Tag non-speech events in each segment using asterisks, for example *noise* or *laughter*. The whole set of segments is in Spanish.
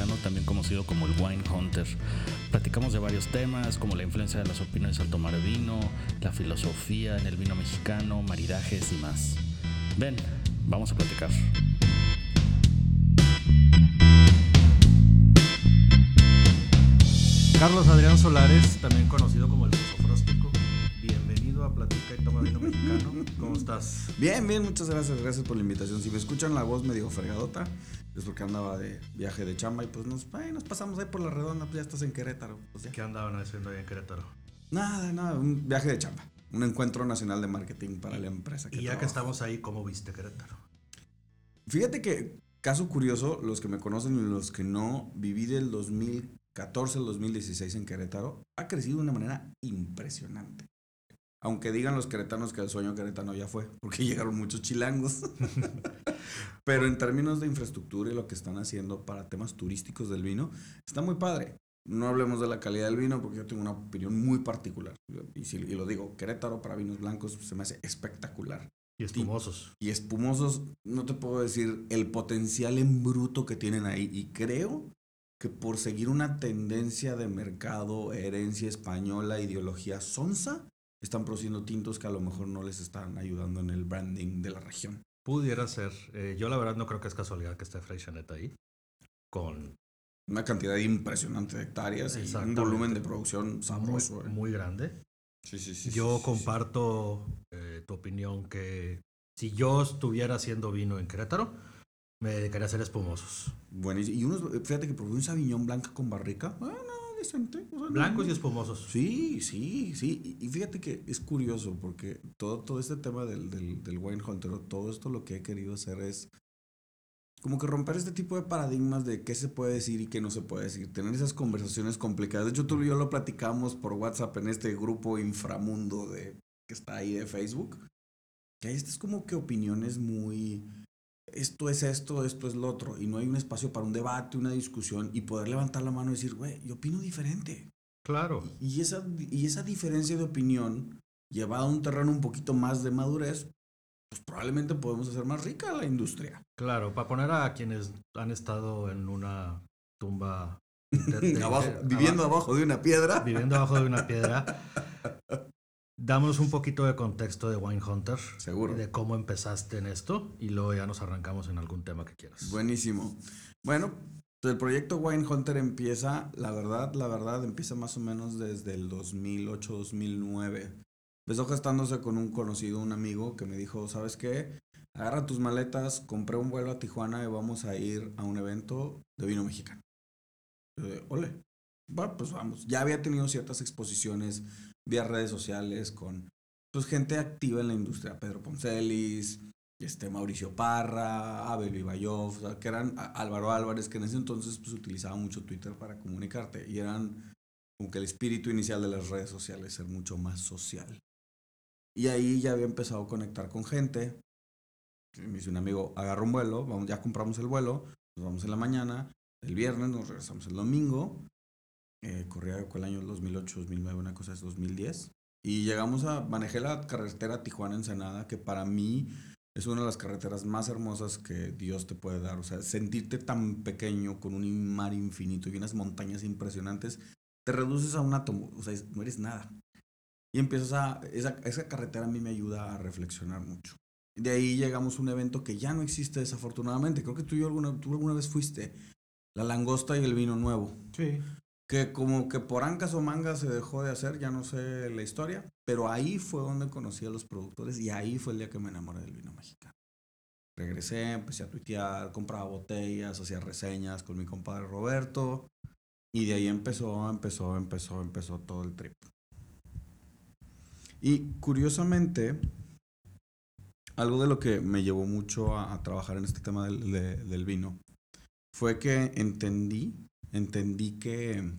mexicano, también conocido como el Wine Hunter. Platicamos de varios temas como la influencia de las opiniones al tomar vino, la filosofía en el vino mexicano, maridajes y más. Ven, vamos a platicar. Carlos Adrián Solares, también conocido como el Fróstico. Bienvenido a Platica y Toma Vino Mexicano. ¿Cómo estás? Bien, bien, muchas gracias. Gracias por la invitación. Si me escuchan la voz medio fregadota, es porque andaba de viaje de chamba y pues nos, nos pasamos ahí por la redonda, pues ya estás en Querétaro. Pues ¿Qué andaban haciendo ahí en Querétaro? Nada, nada, un viaje de chamba. Un encuentro nacional de marketing para la empresa. y ya que estamos ahí, ¿cómo viste Querétaro? Fíjate que, caso curioso, los que me conocen y los que no, viví del 2000 14 al 2016 en Querétaro, ha crecido de una manera impresionante. Aunque digan los queretanos que el sueño queretano ya fue, porque *laughs* llegaron muchos chilangos. *laughs* Pero en términos de infraestructura y lo que están haciendo para temas turísticos del vino, está muy padre. No hablemos de la calidad del vino porque yo tengo una opinión muy particular. Y, si, lo digo, Querétaro para vinos blancos se me hace espectacular. Y espumosos. Y, y espumosos, no te puedo decir el potencial en bruto que tienen ahí. Y creo que por seguir una tendencia de mercado, herencia española, ideología sonsa, están produciendo tintos que a lo mejor no les están ayudando en el branding de la región. Pudiera ser. Eh, yo la verdad no creo que es casualidad que esté Freixenet ahí. Con una cantidad impresionante de hectáreas y un volumen de producción sabroso. Muy, eh. muy grande. Sí, sí, sí. Yo comparto eh, tu opinión que si yo estuviera haciendo vino en Querétaro, me dedicaría a hacer espumosos. Buenísimo. Y unos, fíjate que probé un Sauvignon blanca con barrica. Blancos y espumosos. Sí, sí, sí. Y fíjate que es curioso porque todo, todo este tema del, del, del wine hunter, todo esto lo que he querido hacer es como que romper este tipo de paradigmas de qué se puede decir y qué no se puede decir. Tener esas conversaciones complicadas. De hecho, tú y yo lo platicamos por WhatsApp en este grupo inframundo de, que está ahí de Facebook. Que ahí es como que opiniones muy esto es esto, esto es lo otro, y no hay un espacio para un debate, una discusión, y poder levantar la mano y decir, güey, yo opino diferente. Claro. Y esa, y esa diferencia de opinión, llevada a un terreno un poquito más de madurez, pues probablemente podemos hacer más rica la industria. Claro, para poner a quienes han estado en una tumba *laughs* viviendo abajo de una piedra. Viviendo abajo de una piedra. *laughs* Damos un poquito de contexto de Wine Hunter. Seguro. De cómo empezaste en esto y luego ya nos arrancamos en algún tema que quieras. Buenísimo. Bueno, el proyecto Wine Hunter empieza, la verdad, la verdad, empieza más o menos desde el 2008-2009. Empezó gestándose con un conocido, un amigo, que me dijo, ¿sabes qué? Agarra tus maletas, compré un vuelo a Tijuana y vamos a ir a un evento de vino mexicano. Yo de, ole, bueno, pues vamos. Ya había tenido ciertas exposiciones vía redes sociales con pues, gente activa en la industria, Pedro Poncelis, este, Mauricio Parra, Abel Vivayov, que eran Álvaro Álvarez, que en ese entonces pues, utilizaba mucho Twitter para comunicarte y eran como que el espíritu inicial de las redes sociales, ser mucho más social. Y ahí ya había empezado a conectar con gente. Me dice un amigo, agarra un vuelo, vamos, ya compramos el vuelo, nos vamos en la mañana, el viernes nos regresamos el domingo eh, corría con el año 2008, 2009, una cosa es 2010. Y llegamos a, manejé la carretera Tijuana-Ensenada, que para mí es una de las carreteras más hermosas que Dios te puede dar. O sea, sentirte tan pequeño con un mar infinito y unas montañas impresionantes, te reduces a un átomo, o sea, no eres nada. Y empiezas a, esa, esa carretera a mí me ayuda a reflexionar mucho. De ahí llegamos a un evento que ya no existe desafortunadamente. Creo que tú, y yo alguna, tú alguna vez fuiste. La langosta y el vino nuevo. Sí que como que por ancas o mangas se dejó de hacer, ya no sé la historia, pero ahí fue donde conocí a los productores y ahí fue el día que me enamoré del vino mexicano. Regresé, empecé a tuitear, compraba botellas, hacía reseñas con mi compadre Roberto y de ahí empezó, empezó, empezó, empezó todo el trip. Y curiosamente, algo de lo que me llevó mucho a, trabajar en este tema del, del vino fue que entendí entendí que,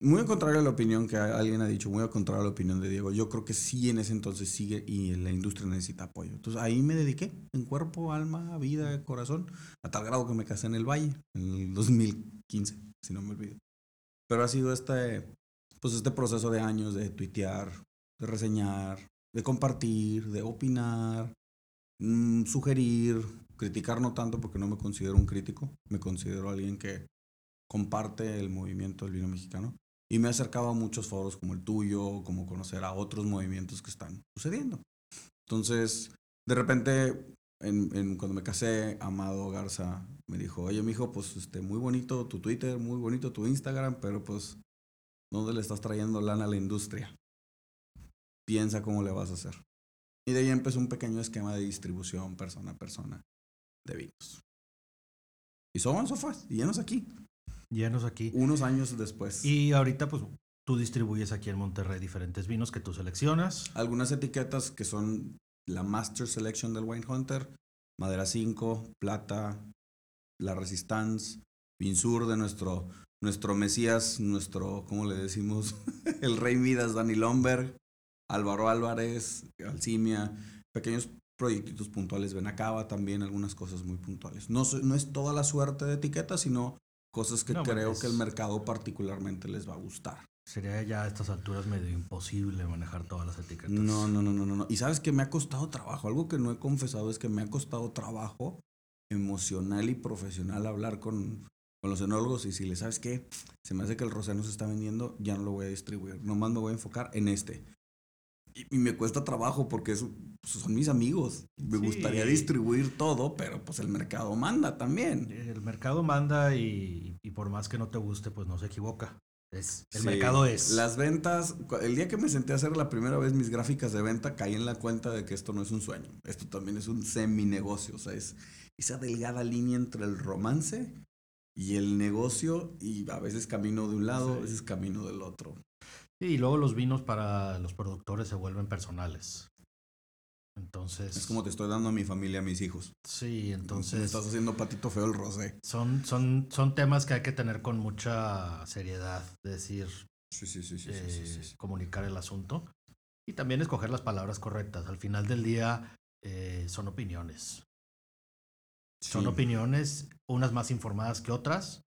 muy al contrario a la opinión que alguien ha dicho, muy al contrario a la opinión de Diego, yo creo que sí en ese entonces sigue y la industria necesita apoyo. Entonces ahí me dediqué en cuerpo, alma, vida, corazón, a tal grado que me casé en el Valle en el 2015, si no me olvido. Pero ha sido este, pues este proceso de años de tuitear, de reseñar, de compartir, de opinar, mm, sugerir, Criticar no tanto porque no me considero un crítico, me considero alguien que comparte el movimiento del vino mexicano. Y me he acercado a muchos foros como el tuyo, como conocer a otros movimientos que están sucediendo. Entonces, de repente, en, cuando me casé, Amado Garza me dijo, oye, mijo, pues este, muy bonito tu Twitter, muy bonito tu Instagram, pero pues, ¿dónde le estás trayendo lana a la industria? Piensa cómo le vas a hacer. Y de ahí empezó un pequeño esquema de distribución persona a persona de vinos. Y somos sofás, llenos aquí. Llenos aquí. Unos años después. Y ahorita, pues, tú distribuyes aquí en Monterrey diferentes vinos que tú seleccionas. Algunas etiquetas que son la Master Selection del Wine Hunter, Madera 5, Plata, La Resistance, Vinsur de nuestro, nuestro Mesías, nuestro, ¿cómo le decimos? *laughs* El Rey Midas, Dani Lomberg, Álvaro Álvarez, Alcimia, pequeños proyectitos puntuales, Benacaba también, algunas cosas muy puntuales. No, no es toda la suerte de etiquetas, sino cosas que creo que el mercado particularmente les va a gustar. Sería ya a estas alturas medio imposible manejar todas las etiquetas. No, no, no, no, no. Y sabes que me ha costado trabajo. Algo que no he confesado es que me ha costado trabajo emocional y profesional hablar con, con los enólogos y si le sabes que se me hace que el rosé no se está vendiendo, ya no lo voy a distribuir. Nomás me voy a enfocar en este. Y, me cuesta trabajo porque pues, son mis amigos. Me gustaría distribuir todo, pero pues el mercado manda también. El mercado manda y, y por más que no te guste, pues no se equivoca el mercado es. Las ventas, el día que me senté a hacer la primera vez mis gráficas de venta, caí en la cuenta de que esto no es un sueño. Esto también es un semi-negocio. O sea, es esa delgada línea entre el romance y el negocio. Y a veces camino de un lado, a veces camino del otro. Y luego los vinos para los productores se vuelven personales. Entonces. Es como te estoy dando a mi familia, a mis hijos. Sí, entonces. Me estás haciendo patito feo el rosé. Son, son, son temas que hay que tener con mucha seriedad. decir. Sí, sí, sí, sí, eh, Comunicar el asunto. Y también escoger las palabras correctas. Al final del día, eh, son opiniones. Son opiniones, unas más informadas que otras,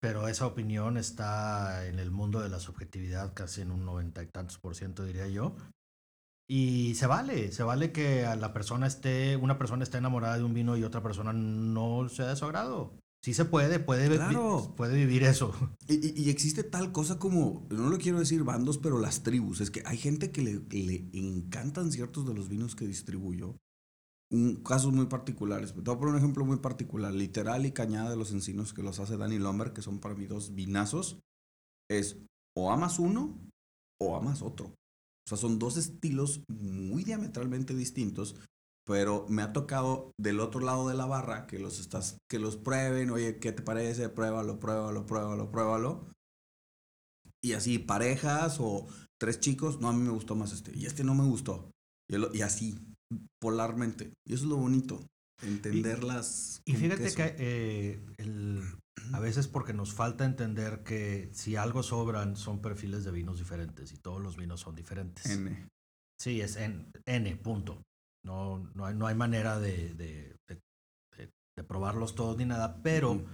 pero esa opinión está en el mundo de la subjetividad casi en un noventa y tantos por ciento, diría yo. Y se vale, se vale que a la persona esté, una persona esté enamorada de un vino y otra persona no sea de su agrado. Sí se puede, puede, puede vivir eso. *laughs* Y, existe tal cosa como, no lo quiero decir bandos, pero las tribus. Es que hay gente que le, le encantan ciertos de los vinos que distribuyo. Un, casos muy particulares. Te voy a un ejemplo muy particular. Literal y Cañada de los Encinos, que los hace Danny Lomber, que son para mí dos vinazos. Es o amas uno o amas otro. O sea, son dos estilos muy diametralmente distintos, pero me ha tocado del otro lado de la barra que los estás, que los prueben, oye, ¿qué te parece? Pruébalo, pruébalo, pruébalo, pruébalo. Y así, parejas o tres chicos, no, a mí me gustó más este, y este no me gustó. Y, así, polarmente. Y eso es lo bonito, entenderlas. Y, fíjate que eh, el, a veces porque nos falta entender que si algo sobran son perfiles de vinos diferentes y todos los vinos son diferentes. N. Sí, es N, N punto. No, no, hay, no hay manera de, de, de, probarlos todos ni nada, pero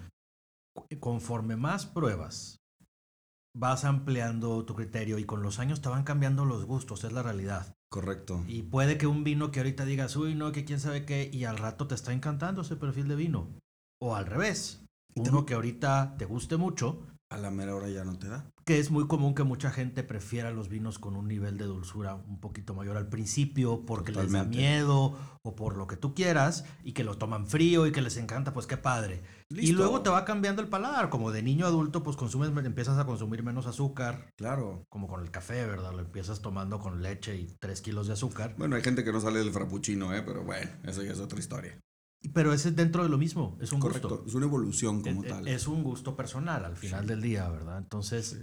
conforme más pruebas, vas ampliando tu criterio y con los años te van cambiando los gustos, es la realidad. Correcto. Y puede que un vino que ahorita digas, uy, no, que quién sabe qué, y al rato te está encantando ese perfil de vino. O al revés uno que ahorita te guste mucho. A la mera hora ya no te da. Que es muy común que mucha gente prefiera los vinos con un nivel de dulzura un poquito mayor al principio porque les da miedo o por lo que tú quieras y que lo toman frío y que les encanta, pues qué padre. Y luego te va cambiando el paladar, como de niño a adulto, pues consumes, empiezas a consumir menos azúcar. Claro. Como con el café, ¿verdad? Lo empiezas tomando con leche y tres kilos de azúcar. Bueno, hay gente que no sale del frappuccino, ¿eh? Pero bueno, eso ya es otra historia. Pero ese es dentro de lo mismo, es un Correcto, es una evolución como tal. Es un gusto personal al final del día, ¿verdad? Entonces,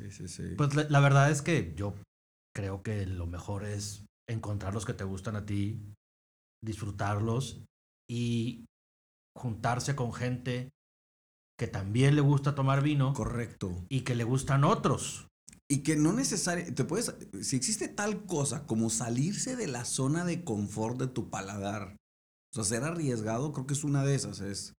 pues la, verdad es que yo creo que lo mejor es encontrar los que te gustan a ti, disfrutarlos y juntarse con gente que también le gusta tomar vino. Correcto. Y que le gustan otros. Y que no necesariamente, te puedes, si existe tal cosa como salirse de la zona de confort de tu paladar o sea, ser arriesgado creo que es una de esas. Es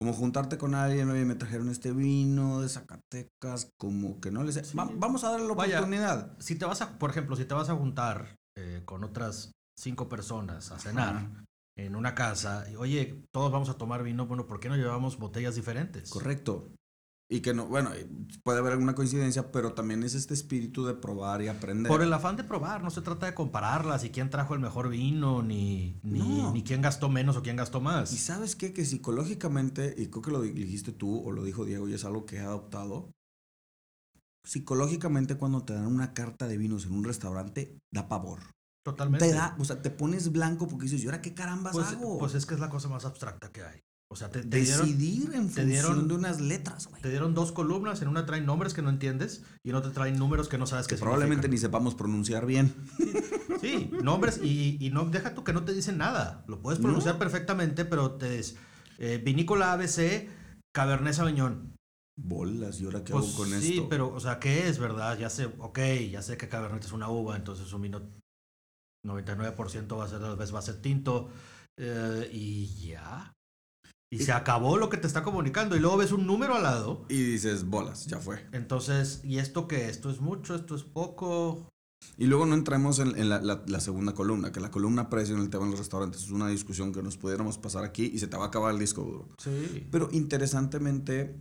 como juntarte con alguien, oye, me trajeron este vino de Zacatecas, como que no les... vamos a darle la oportunidad. Si te vas a, por ejemplo, si te vas a juntar eh, con otras cinco personas a cenar en una casa, y, oye, todos vamos a tomar vino, bueno, ¿por qué no llevamos botellas diferentes? Correcto. Y que no, bueno, puede haber alguna coincidencia, pero también es este espíritu de probar y aprender. Por el afán de probar, no se trata de compararlas y quién trajo el mejor vino, ni, ni, No. ni quién gastó menos o quién gastó Y más. sabes qué? Que psicológicamente, y creo que lo dijiste tú o lo dijo Diego y es algo que he adoptado, psicológicamente cuando te dan una carta de vinos en un restaurante, da pavor. Totalmente. Te da, o sea, te pones blanco porque dices, ¿y ahora qué carambas pues, hago? pues es que es la cosa más abstracta que hay. O sea, te, te dieron, Decidir en te función dieron- de unas letras, güey. te dieron dos columnas, en una traen nombres que no entiendes y en otra traen números que no sabes qué Que probablemente significan. ni sepamos pronunciar bien. *laughs* Sí, nombres y, y no deja tú que no te dicen nada. Lo puedes pronunciar perfectamente, pero te es eh, vinícola ABC, Cabernet Sauvignon. Bolas, ¿y ahora qué Pues hago con sí, esto? pero, o sea, ¿qué es, verdad? Ya sé, ok, ya sé que Cabernet es una uva, entonces un vino 99% va a ser, tal vez va a ser tinto, eh, y ya. Y se acabó lo que te está comunicando, y luego ves un número al lado, Y dices, bolas, ya fue. entonces, ¿y esto qué? ¿Esto es mucho? ¿Esto es poco? Y luego no entremos en, en la, la- la segunda columna, que la columna precio en el tema de los restaurantes es una discusión que nos pudiéramos pasar aquí y se te va a acabar el disco duro. Sí. Pero interesantemente,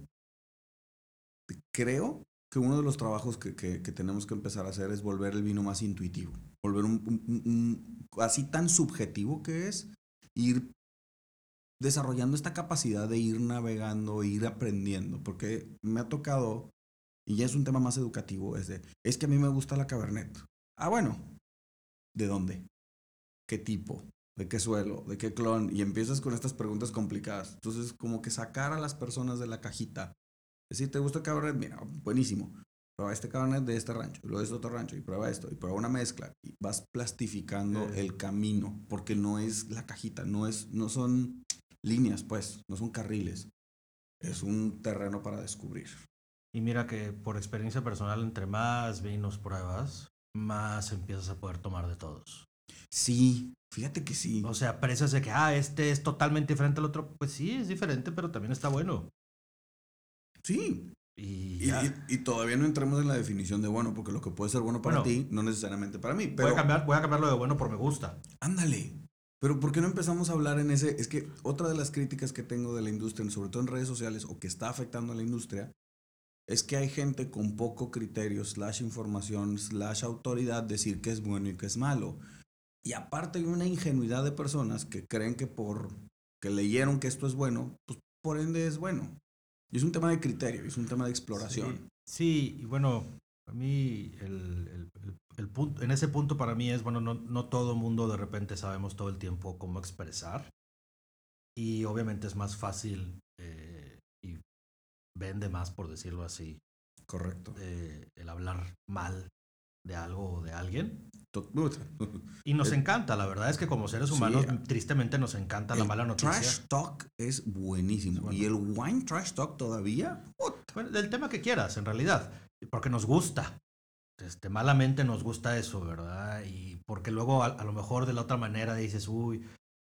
creo que uno de los trabajos que, que- que tenemos que empezar a hacer es volver el vino más intuitivo. Volver un, un- un- un- así tan subjetivo que es ir desarrollando esta capacidad de ir navegando, ir aprendiendo. Porque me ha tocado, y ya es un tema más educativo, es de, es que a mí me gusta la Cabernet. Ah, bueno. ¿De dónde? ¿Qué tipo? ¿De qué suelo? ¿De qué clon? Y empiezas con estas preguntas complicadas. Entonces, como que sacar a las personas de la cajita. Decir, ¿te gusta el Cabernet? Mira, buenísimo. Prueba este Cabernet de este rancho, y luego de este otro rancho, y prueba esto, y prueba una mezcla. Y vas plastificando Eh. el camino, porque no es la cajita, no, es, no son líneas, pues, no son carriles. Es un terreno para descubrir. Y mira que por experiencia personal, entre más vinos pruebas, más empiezas a poder tomar de todos. Sí, fíjate que sí. O sea, aprecias de que, ah, este es totalmente diferente al otro. Pues sí, es diferente, pero también está bueno. Sí, Y todavía no entremos en la definición de bueno, porque lo que puede ser bueno para Bueno. ti, no necesariamente para mí. voy, a cambiar, voy a cambiarlo de bueno por me gusta. ándale. Pero ¿por qué no empezamos a hablar en ese? Es que otra de las críticas que tengo de la industria, sobre todo en redes sociales, o que está afectando a la industria, es que hay gente con poco criterio, slash información, slash autoridad, decir que es bueno y que es malo. Y aparte hay una ingenuidad de personas que creen que por que leyeron que esto es bueno, pues por ende es bueno. Y es un tema de criterio, es un tema de exploración. Sí, y bueno, a mí el, el- el- el punto, en ese punto para mí es, bueno, no, no todo mundo de repente sabemos todo el tiempo cómo expresar. Y obviamente es más fácil eh, y vende más, por decirlo así, Correcto. eh, el hablar mal de algo o de alguien. *laughs* Y nos El- encanta, la verdad es que como seres humanos, a- tristemente nos encanta la mala noticia. Trash talk es buenísimo. Bueno. Y el wine trash talk todavía. del tema que quieras, en realidad. Porque nos gusta. Este, malamente nos gusta eso, ¿verdad? Y porque luego a, a lo mejor de la otra manera dices, uy,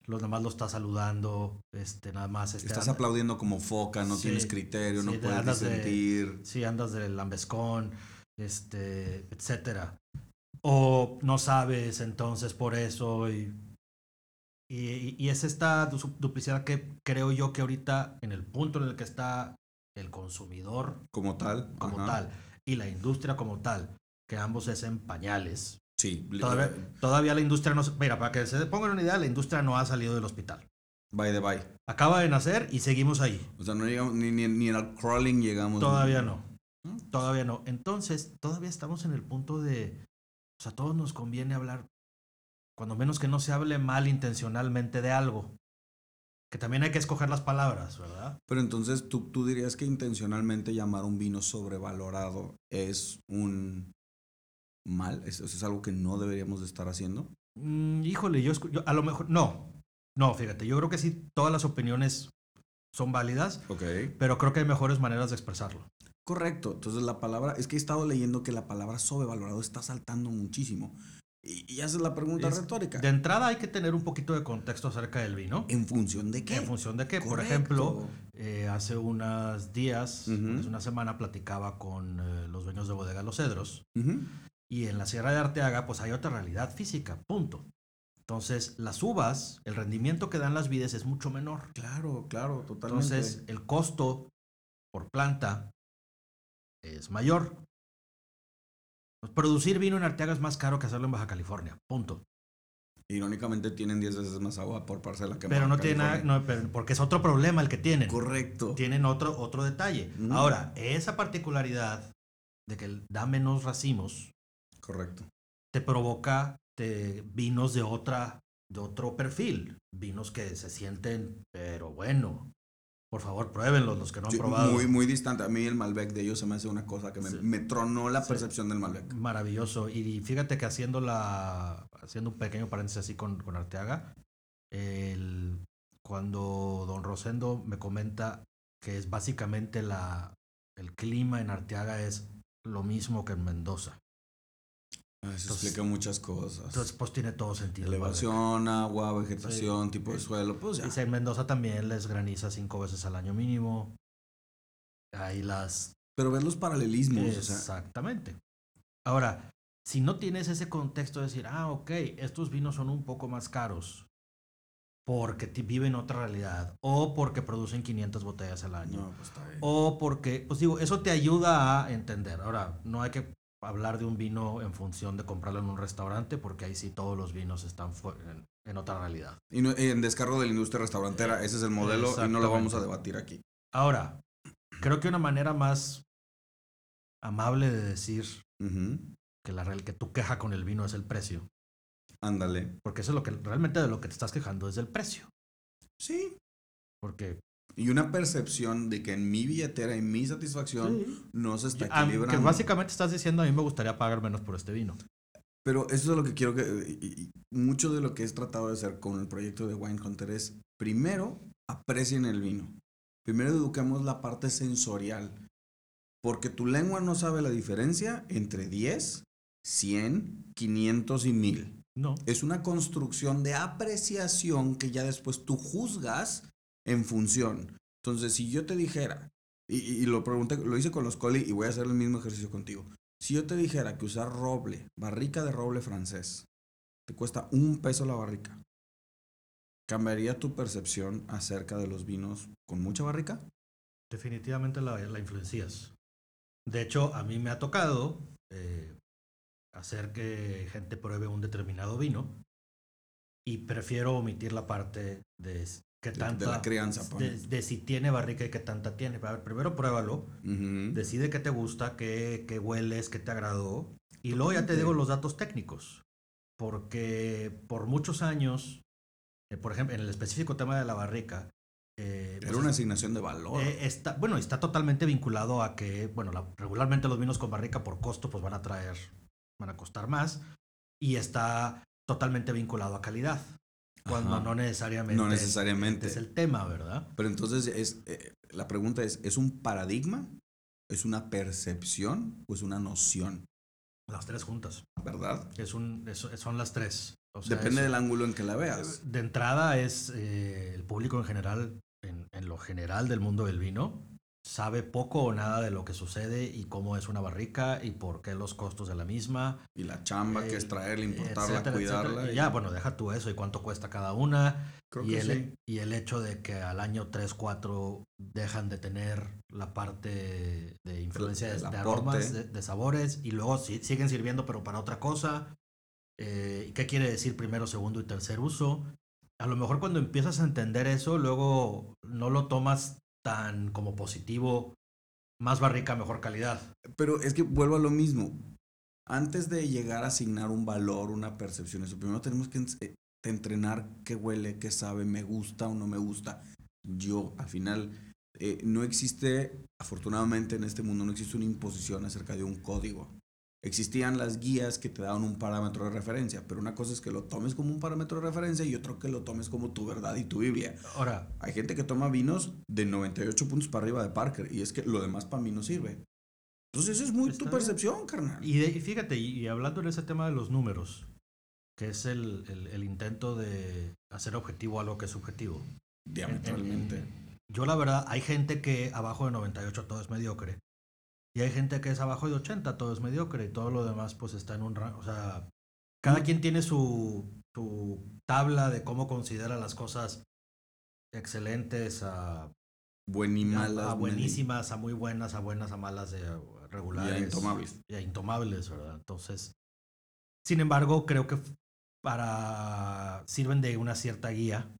los demás lo estás saludando, este, nada más. Este, Estás anda- aplaudiendo como foca, no Sí, tienes criterio, sí, no de- puedes andas de- disentir. Sí, andas del lambescón, este, etcétera. O no sabes, entonces por eso. Y, y, y es esta du- duplicidad que creo yo que ahorita, en el punto en el que está el consumidor Como tal. como ajá. tal y la industria como tal, que ambos es en pañales. Sí. Todavía, todavía la industria no... Mira, para que se pongan una idea, la industria no ha salido del hospital. By the by. Acaba de nacer y seguimos ahí. O sea, no llegamos, ni, ni, ni al crawling llegamos. Todavía no. Todavía no. Entonces, todavía estamos en el punto de... O sea, a todos nos conviene hablar, cuando menos que no se hable mal intencionalmente de algo. Que también hay que escoger las palabras, ¿verdad? Pero entonces, ¿tú, tú dirías que intencionalmente llamar un vino sobrevalorado es un mal. ¿Eso es algo que no deberíamos de estar haciendo? Mm, híjole, yo, yo a lo mejor... No. No, fíjate, yo creo que sí, todas las opiniones son válidas, Ok. pero creo que hay mejores maneras de expresarlo. Correcto. Entonces la palabra, es que he estado leyendo que la palabra sobrevalorado está saltando muchísimo. Y, y haces la pregunta Es- retórica. De entrada hay que tener un poquito de contexto acerca del vino. ¿En función de qué? En función de por Correcto. ejemplo, eh, hace unos días, hace una semana, platicaba con eh, los dueños de Bodega Los Cedros. Ujú. Y en la Sierra de Arteaga, pues hay otra realidad física, punto. Entonces, las uvas, el rendimiento que dan las vides es mucho menor. Claro, claro, totalmente. Entonces, el costo por planta es mayor. Pues, producir vino en Arteaga es más caro que hacerlo en Baja California. Punto. Irónicamente tienen 10 veces más agua por parcela que Pero Baja no tiene nada, no, pero- porque es otro problema el que tienen. Correcto. Tienen otro, otro detalle. Mm. Ahora, esa particularidad de que da menos racimos Correcto. te provoca te- vinos de otra de otro perfil, vinos que se sienten, pero bueno, por favor pruébenlos los que no han Sí, probado. muy, muy distante. A mí el Malbec de ellos se me hace una cosa que me, Sí. me tronó la Sí. percepción del Malbec. Maravilloso. Y fíjate que haciendo la haciendo un pequeño paréntesis así con, con Arteaga, el- cuando don Rosendo me comenta que es básicamente la el clima en Arteaga es lo mismo que en Mendoza. Ah, Eso Entonces- explica muchas cosas. Entonces, pues tiene todo sentido. el Elevación, agua, vegetación, tipo de Sí. suelo, pues ya. Dice, en Mendoza también les graniza cinco veces al año mínimo. Ahí las... Pero ver los paralelismos, o sea, Exactamente. Ahora, si no tienes ese contexto de decir, ah, ok, estos vinos son un poco más caros porque viven otra realidad o porque producen 500 botellas al año no, pues está bien. o porque, pues digo, eso te ayuda a entender. Ahora, no hay que hablar de un vino en función de comprarlo en un restaurante porque ahí sí todos los vinos están en- en otra realidad. Y no- en descargo de la industria restaurantera, ese es el modelo y no lo vamos a debatir aquí. Ahora, creo que una manera más amable de decir que la real que tu queja con el vino es el precio, Ándale. porque eso es lo que realmente de lo que te estás quejando es del precio, Sí. porque Y una percepción de que en mi billetera y mi satisfacción no se está Ah, que equilibrando. básicamente estás diciendo a mí me gustaría pagar menos por este vino. Pero eso es lo que quiero que... y- y mucho de lo que he tratado de hacer con el proyecto de Wine Hunter es, primero, aprecien el vino. Primero eduquemos la parte sensorial. Porque tu lengua no sabe la diferencia entre 10, 100, 500 y 1000. No, Es una construcción de apreciación que ya después tú juzgas en función. Entonces, si yo te dijera, y, y- lo pregunté, lo hice con los coli y voy a hacer el mismo ejercicio contigo. Si yo te dijera que usar roble, barrica de roble francés, te cuesta un peso la barrica, ¿cambiaría tu percepción acerca de los vinos con mucha barrica? definitivamente la, la influencias. De hecho, a mí me ha tocado eh, hacer que gente pruebe un determinado vino y prefiero omitir la parte de qué De, tanta... de la crianza. de, de si tiene barrica y qué tanta tiene. A ver, primero pruébalo, decide qué te gusta, qué, qué hueles, qué te agradó, y luego ya te Totalmente. digo los datos técnicos. Porque por muchos años, eh, por ejemplo, en el específico tema de la barrica, eh, Era pues, una asignación de valor. eh, está, bueno, está totalmente vinculado a que, bueno, la- regularmente los vinos con barrica por costo pues van a traer, van a costar más y está totalmente vinculado a calidad, cuando Ajá. no necesariamente, No necesariamente. es el tema, ¿verdad? Pero entonces es, eh, la pregunta es, ¿es un paradigma? ¿Es una percepción o es una noción? Las tres juntas. ¿Verdad? Es un, es- son las tres. O sea, Depende es- del ángulo en que la veas. De entrada es eh, el público en general, en, en lo general del mundo del vino, sabe poco o nada de lo que sucede y cómo es una barrica y por qué los costos de la misma. Y la chamba que Eh, es traerla, importarla, etcétera, cuidarla. etcétera. Y y- ya, bueno, deja tú eso y cuánto cuesta cada una. Creo Y que el, sí. y el hecho de que al año 3, 4 dejan de tener la parte de influencia de, el de aporte. aromas, de, de sabores, y luego si- siguen sirviendo pero para otra cosa. Eh, ¿y ¿Qué quiere decir primero, segundo y tercer uso? A lo mejor cuando empiezas a entender eso, luego no lo tomas tan como positivo, más barrica, mejor calidad. Pero es que vuelvo a lo mismo. Antes de llegar a asignar un valor, una percepción, eso primero tenemos que eh, entrenar qué huele, qué sabe, me gusta o no me gusta. Yo, al final, eh, no existe, afortunadamente en este mundo, no existe una imposición acerca de un código. Existían las guías que te daban un parámetro de referencia, pero una cosa es que lo tomes como un parámetro de referencia y otro que lo tomes como tu verdad y tu Biblia. Ahora, Hay gente que toma vinos de 98 puntos para arriba de Parker y es que lo demás para mí no sirve. Entonces eso es muy tu bien. percepción, carnal. Y, de- y fíjate, y, y hablando en ese tema de los números, que es el, el- el intento de hacer objetivo algo que es subjetivo. Diametralmente. En- en- yo la verdad, hay gente que abajo de 98 todo es mediocre. Y hay gente que es abajo de 80 todo es mediocre. Y todo lo demás pues está en un rango. O sea, cada quien tiene su, su tabla de cómo considera las cosas excelentes a, Buen y a- malas. a buenísimas, a muy buenas, a buenas, a malas, de regulares. Y a intomables. y a intomables, ¿verdad? Entonces, sin embargo, creo que para sirven de una cierta guía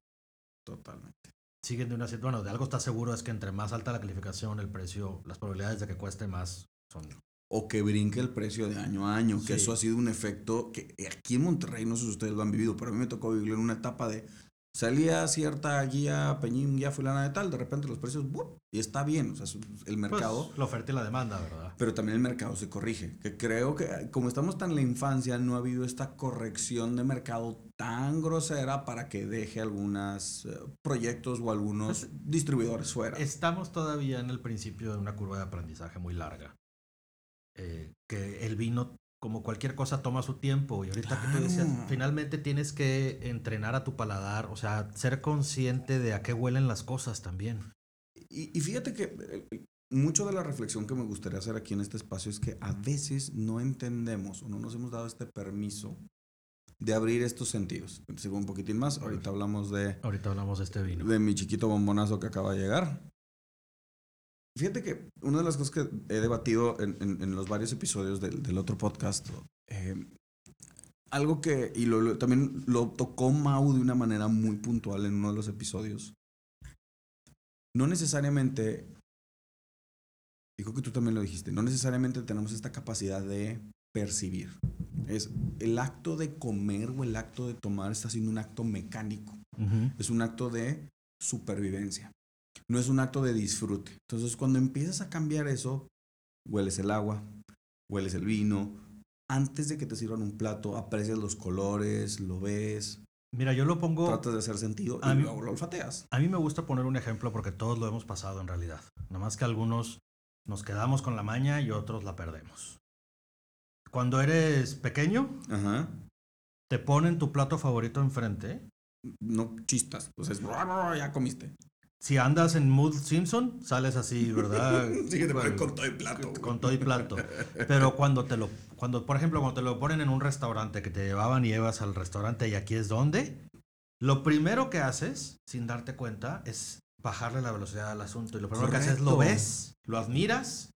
Totalmente. Siguen de una cierta, bueno, de algo está seguro es que entre más alta la calificación, el precio, las probabilidades de que cueste más son. O que brinque el precio de año a año, que eso ha sido un efecto que aquí en Monterrey, no sé si ustedes lo han vivido, pero a mí me tocó vivirlo en una etapa de salía cierta guía, Peñín, guía fulana de tal, de repente los precios, ¡bup! y está bien, o sea, el mercado, Pues, la oferta y la demanda, ¿verdad? pero también el mercado se corrige, que creo que como estamos tan en la infancia, no ha habido esta corrección de mercado tan grosera para que deje algunos proyectos o algunos distribuidores fuera. Estamos todavía en el principio de una curva de aprendizaje muy larga. Eh, que el vino, como cualquier cosa, toma su tiempo. Y ahorita que tú decías, finalmente tienes que entrenar a tu paladar, o sea, ser consciente de a qué huelen las cosas también. Y, y fíjate que eh, mucho de la reflexión que me gustaría hacer aquí en este espacio es que a veces no entendemos o no nos hemos dado este permiso de abrir estos sentidos. Sigo un poquitín más. Ahorita hablamos de, Ahorita hablamos de este vino. de mi chiquito bombonazo que acaba de llegar. Fíjate que una de las cosas que he debatido en, en- en los varios episodios del, del otro podcast, eh, algo que, y lo- lo- también lo tocó Mau de una manera muy puntual en uno de los episodios, no necesariamente, dijo que tú también lo dijiste, no necesariamente tenemos esta capacidad de percibir. Es el acto de comer o el acto de tomar está siendo un acto mecánico. Es un acto de supervivencia. No es un acto de disfrute. Entonces, cuando empiezas a cambiar eso, hueles el agua, hueles el vino. Antes de que te sirvan un plato, aprecias los colores, lo ves, Mira, yo lo pongo. tratas de hacer sentido a y mí- luego lo olfateas. A mí me gusta poner un ejemplo porque todos lo hemos pasado en realidad. Nada más que algunos nos quedamos con la maña y otros la perdemos. Cuando eres pequeño, Ajá. te ponen tu plato favorito enfrente. No chistas. Sea, es, ya comiste. Si andas en Mood Simpson, sales así, ¿verdad? *laughs* Sí, que te ponen con todo el plato. con todo y plato. Pero cuando te lo, cuando, por ejemplo, cuando te lo ponen en un restaurante que te llevaban y llevas al restaurante y aquí es donde, lo primero que haces, sin darte cuenta, es bajarle la velocidad al asunto. Y lo primero que haces es lo ves, lo admiras.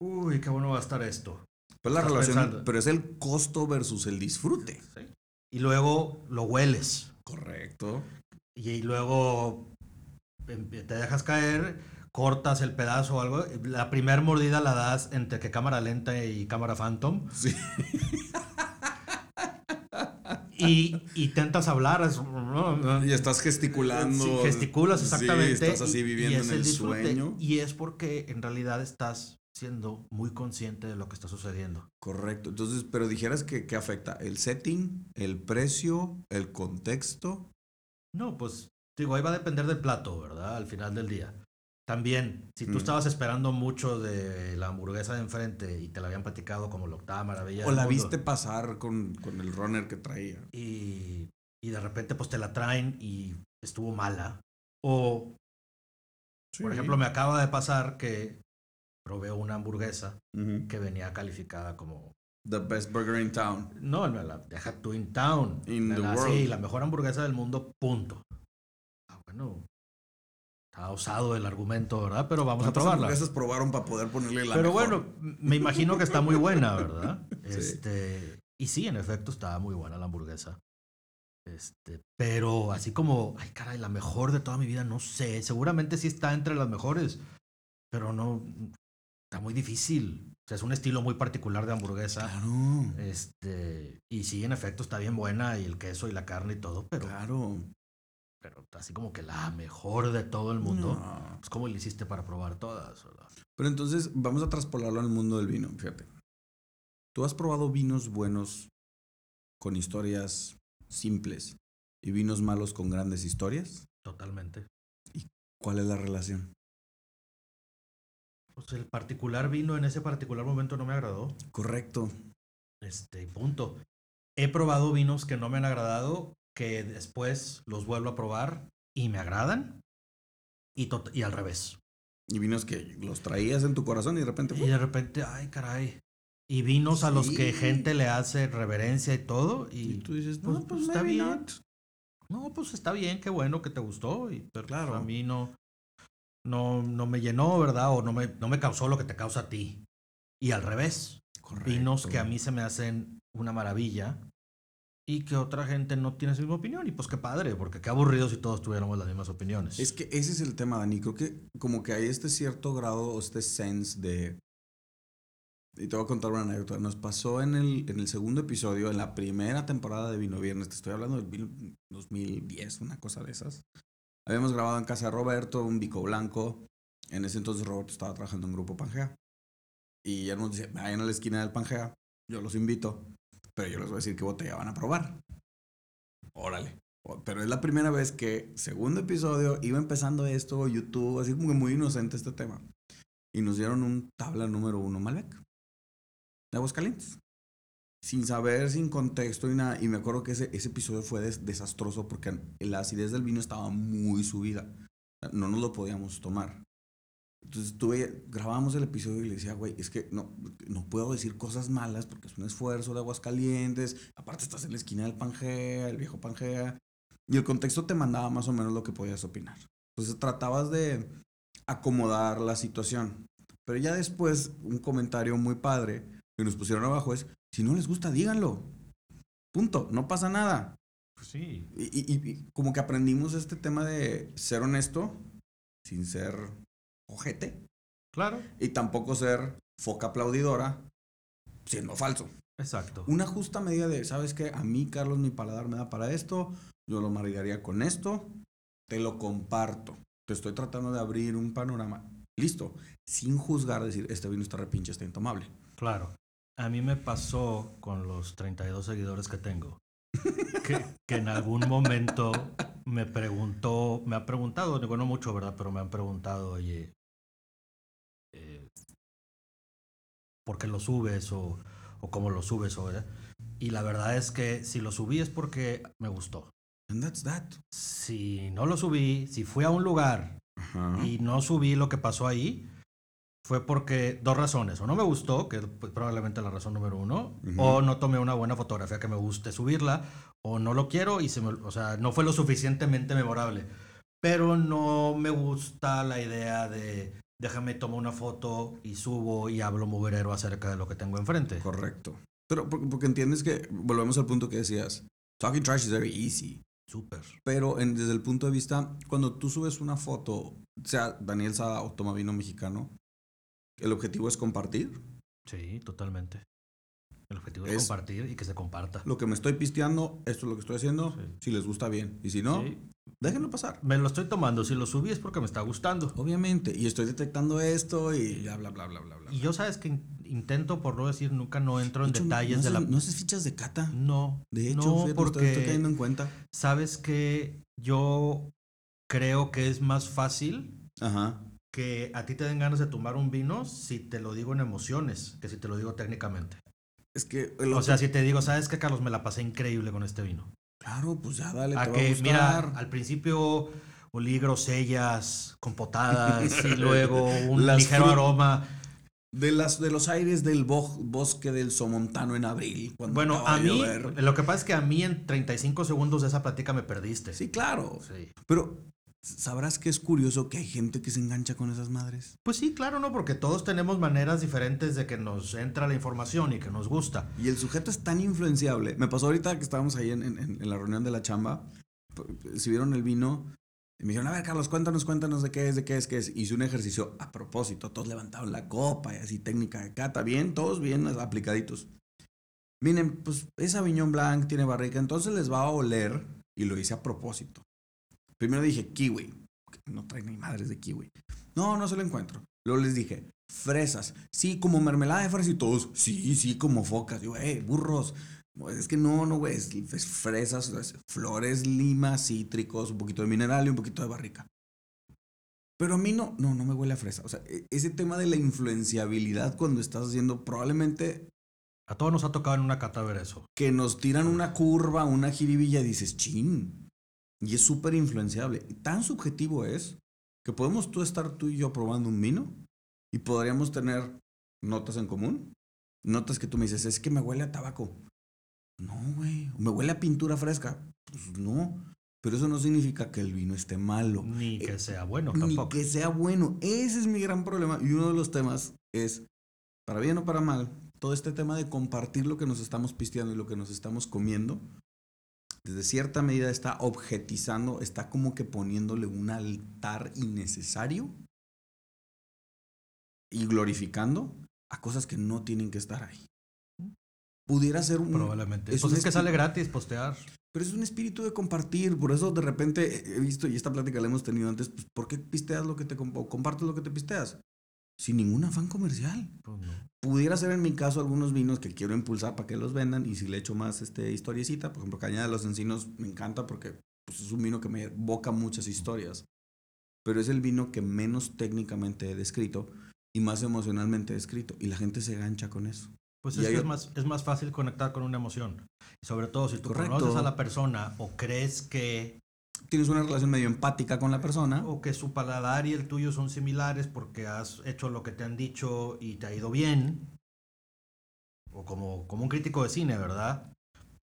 Uy, qué bueno va a estar esto. Pues la Estás relación, pensando. pero es el costo versus el disfrute. ¿sí? Y luego lo hueles. Correcto. Y, y luego te dejas caer, cortas el pedazo o algo. La primer mordida la das entre que cámara lenta y cámara phantom. Sí. Y, y tentas hablar. es- Y estás gesticulando. Sí, gesticulas Sí, exactamente. estás así y- y viviendo es en el disfrute. sueño. Y es porque en realidad estás siendo muy consciente de lo que está sucediendo. Correcto. Entonces, pero dijeras que, que afecta el setting, el precio, el contexto. No, pues digo, ahí va a depender del plato, ¿verdad? Al final del día. También, si tú Mm. estabas esperando mucho de la hamburguesa de enfrente y te la habían platicado como la octava maravilla. O la mundo, viste pasar con, con el runner que traía. Y, y de repente pues te la traen y estuvo mala. O, por ejemplo, me acaba de pasar que probé una hamburguesa que venía calificada como The best burger in town. No, no, la deja tú in town. In the La- world. Sí, la mejor hamburguesa del mundo, punto. Ah, bueno. Está osado el argumento, ¿verdad? Pero vamos a ¿Cuántas probarla. hamburguesas probaron para poder ponerle la Pero mejor? bueno, me imagino que está muy buena, ¿verdad? *laughs* Sí. Este, y sí, en efecto, estaba muy buena la hamburguesa. Este, pero así como, ay, caray, la mejor de toda mi vida, no sé. Seguramente sí está entre las mejores, pero no, está muy difícil. O sea, es un estilo muy particular de hamburguesa. Claro. Este, y sí, en efecto, está bien buena, y el queso y la carne y todo, pero, Claro. pero así como que la mejor de todo el mundo, No. pues ¿cómo le hiciste para probar todas? Pero entonces vamos a traspolarlo al mundo del vino, fíjate. ¿Tú has probado vinos buenos con historias simples y vinos malos con grandes historias? Totalmente. ¿Cuál es la relación? Pues el particular vino en ese particular momento no me agradó. Correcto. Este, punto. He probado vinos que no me han agradado, que después los vuelvo a probar y me agradan. Y, y al revés. Y vinos que los traías en tu corazón y de repente... Y de repente, ay, caray. Y vinos a los que gente le hace reverencia y todo. Y, Y tú dices, pues, no, pues, pues está bien. not. No, pues está bien, qué bueno que te gustó. Y, pero Claro. a mí no, no, no me llenó, ¿verdad? O no me, no me causó lo que te causa a ti. Y al revés. Vinos Correcto. que a mí se me hacen una maravilla y que otra gente no tiene su misma opinión. Y pues qué padre, porque qué aburrido si todos tuviéramos las mismas opiniones. Es que ese es el tema, Dani. Creo que como que hay este cierto grado o este sense de... Y te voy a contar una anécdota. Nos pasó en el, en el segundo episodio, en la primera temporada de Vino Viernes. Te estoy hablando del mil- 2010, una cosa de esas. Habíamos grabado en casa de Roberto, un bico blanco. En ese entonces Roberto estaba trabajando en Grupo Pangea. Y ya nos dice, vayan a la esquina del Pangea. Yo los invito. Pero yo les voy a decir qué botella van a probar. Órale. Pero es la primera vez que, segundo episodio, iba empezando esto, YouTube, así como que muy inocente este tema. Y nos dieron un tabla número uno Malbec. De Aguascalientes. Sin saber, sin contexto y nada. Y me acuerdo que ese, ese episodio fue des- desastroso porque la acidez del vino estaba muy subida. No nos lo podíamos tomar. Entonces tuve, grabamos el episodio y le decía, güey, es que no, no puedo decir cosas malas porque es un esfuerzo de Aguascalientes. Aparte estás en la esquina del Pangea, el viejo Pangea. Y el contexto te mandaba más o menos lo que podías opinar. Entonces tratabas de acomodar la situación. Pero ya después, un comentario muy padre que nos pusieron abajo es, si no les gusta, díganlo. Punto, no pasa nada. Pues sí. Y, y- y como que aprendimos este tema de ser honesto sin ser ojete Claro. y tampoco ser foca aplaudidora siendo falso. Exacto. Una justa medida de, ¿sabes qué? A mí, Carlos, mi paladar me da para esto, yo lo maridaría con esto, te lo comparto. Te estoy tratando de abrir un panorama. Listo. Sin juzgar, decir, este vino está repinche, está intomable. Claro. A mí me pasó con los 32 seguidores que tengo. Que, que en algún momento me preguntó, me ha preguntado, digo no mucho, ¿verdad? Pero me han preguntado, oye, eh, ¿por qué lo subes o, o cómo lo subes? O, ¿verdad? Y la verdad es que si lo subí es porque me gustó. And that's that. Si no lo subí, si fui a un lugar y no subí lo que pasó ahí, fue porque dos razones. O no me gustó, que es probablemente la razón número uno, Ujú. o no tomé una buena fotografía que me guste subirla, o no lo quiero y se me, o sea, no fue lo suficientemente memorable. Pero no me gusta la idea de déjame tomar una foto y subo y hablo mugrero acerca de lo que tengo enfrente. Correcto. Pero porque, entiendes que, volvemos al punto que decías, talking trash is very easy. Súper. Pero en- desde el punto de vista, cuando tú subes una foto, sea Daniel Sada o Toma Vino Mexicano, el objetivo es compartir. Sí, totalmente. El objetivo es, Es- compartir y que se comparta. Lo que me estoy pisteando, esto es lo que estoy haciendo. Sí. Si les gusta bien. Y si no, Sí. déjenlo pasar. Me lo estoy tomando. Si lo subí es porque me está gustando. Obviamente. Y estoy detectando esto y bla, bla, bla, bla, bla. bla. Y yo sabes que in- intento, por no decir, nunca no entro en hecho, detalles no, de la... No haces fichas de cata. No, De hecho, no, fíjate, porque estoy cayendo en cuenta. sabes que yo creo que es más fácil Ajá. Que a ti te den ganas de tomar un vino si te lo digo en emociones, que si te lo digo técnicamente. Es que O sea, si te digo, ¿sabes qué, Carlos? Me la pasé increíble con este vino. Claro, pues ya dale, A te va a que, mira, al principio olí grosellas, compotadas *laughs* y luego un Las ligero aroma. De, las, de los aires del bo- bosque del Somontano en abril. cuando Bueno, a mí, lo que pasa es que a mí en 35 segundos de esa plática me perdiste. Sí, claro. Sí. Pero sabrás que es curioso que hay gente que se engancha con esas madres. Pues sí, claro, ¿no? Porque todos tenemos maneras diferentes de que nos entra la información y que nos gusta. Y el sujeto es tan influenciable. Me pasó ahorita que estábamos ahí en, en- en la reunión de la chamba. Si vieron el vino, y me dijeron, a ver, Carlos, cuéntanos, cuéntanos de qué es, de qué es, qué es. Hice un ejercicio a propósito. Todos levantaron la copa y así técnica de cata. Bien, todos bien aplicaditos. Miren, pues es Aviñón Blanc, tiene barrica, entonces les va a oler. Y lo hice a propósito. Primero dije kiwi. No trae ni madres de kiwi. No, no se lo encuentro. Luego les dije, fresas. Sí, como mermelada de fresas y todos. Sí, sí, como focas. Yo, eh, burros. No, Es que no, no, güey. Es, es fresas, es flores, limas, cítricos, un poquito de mineral y un poquito de barrica. Pero a mí no, no, no me huele a fresa. O sea, e- ese tema de la influenciabilidad cuando estás haciendo probablemente A todos nos ha tocado en una cata ver eso. que nos tiran una curva, una jiribilla, dices, chin. Y es súper influenciable. Y tan subjetivo es que podemos tú estar tú y yo probando un vino y podríamos tener notas en común notas que tú me dices, es que me huele a tabaco. No, güey. ¿Me huele a pintura fresca? Pues no. Pero eso no significa que el vino esté malo. Ni que Eh, sea bueno Ni tampoco. que sea bueno. Ese es mi gran problema. Y uno de los temas es, para bien o para mal, todo este tema de compartir lo que nos estamos pisteando y lo que nos estamos comiendo, desde cierta medida está objetizando, está como que poniéndole un altar innecesario y glorificando a cosas que no tienen que estar ahí. Pudiera ser un... Probablemente. es pues un es que sale gratis postear. pero es un espíritu de compartir, por eso de repente he visto, y esta plática la hemos tenido antes, pues, ¿por qué pisteas lo que te compartes lo que te pisteas? Sin ningún afán comercial. Pues no. Pudiera ser en mi caso algunos vinos que quiero impulsar para que los vendan, y si le echo más este, historiecita, por ejemplo, Cañada de los Encinos me encanta porque pues, es un vino que me evoca muchas historias, pero es el vino que menos técnicamente he descrito y más emocionalmente he descrito, y la gente se gancha con eso. Pues es que más, es más fácil conectar con una emoción. Sobre todo si tú Correcto. conoces a la persona o crees que, Tienes una relación medio empática con la persona. o que su paladar y el tuyo son similares porque has hecho lo que te han dicho y te ha ido bien. O como, como un crítico de cine, ¿verdad?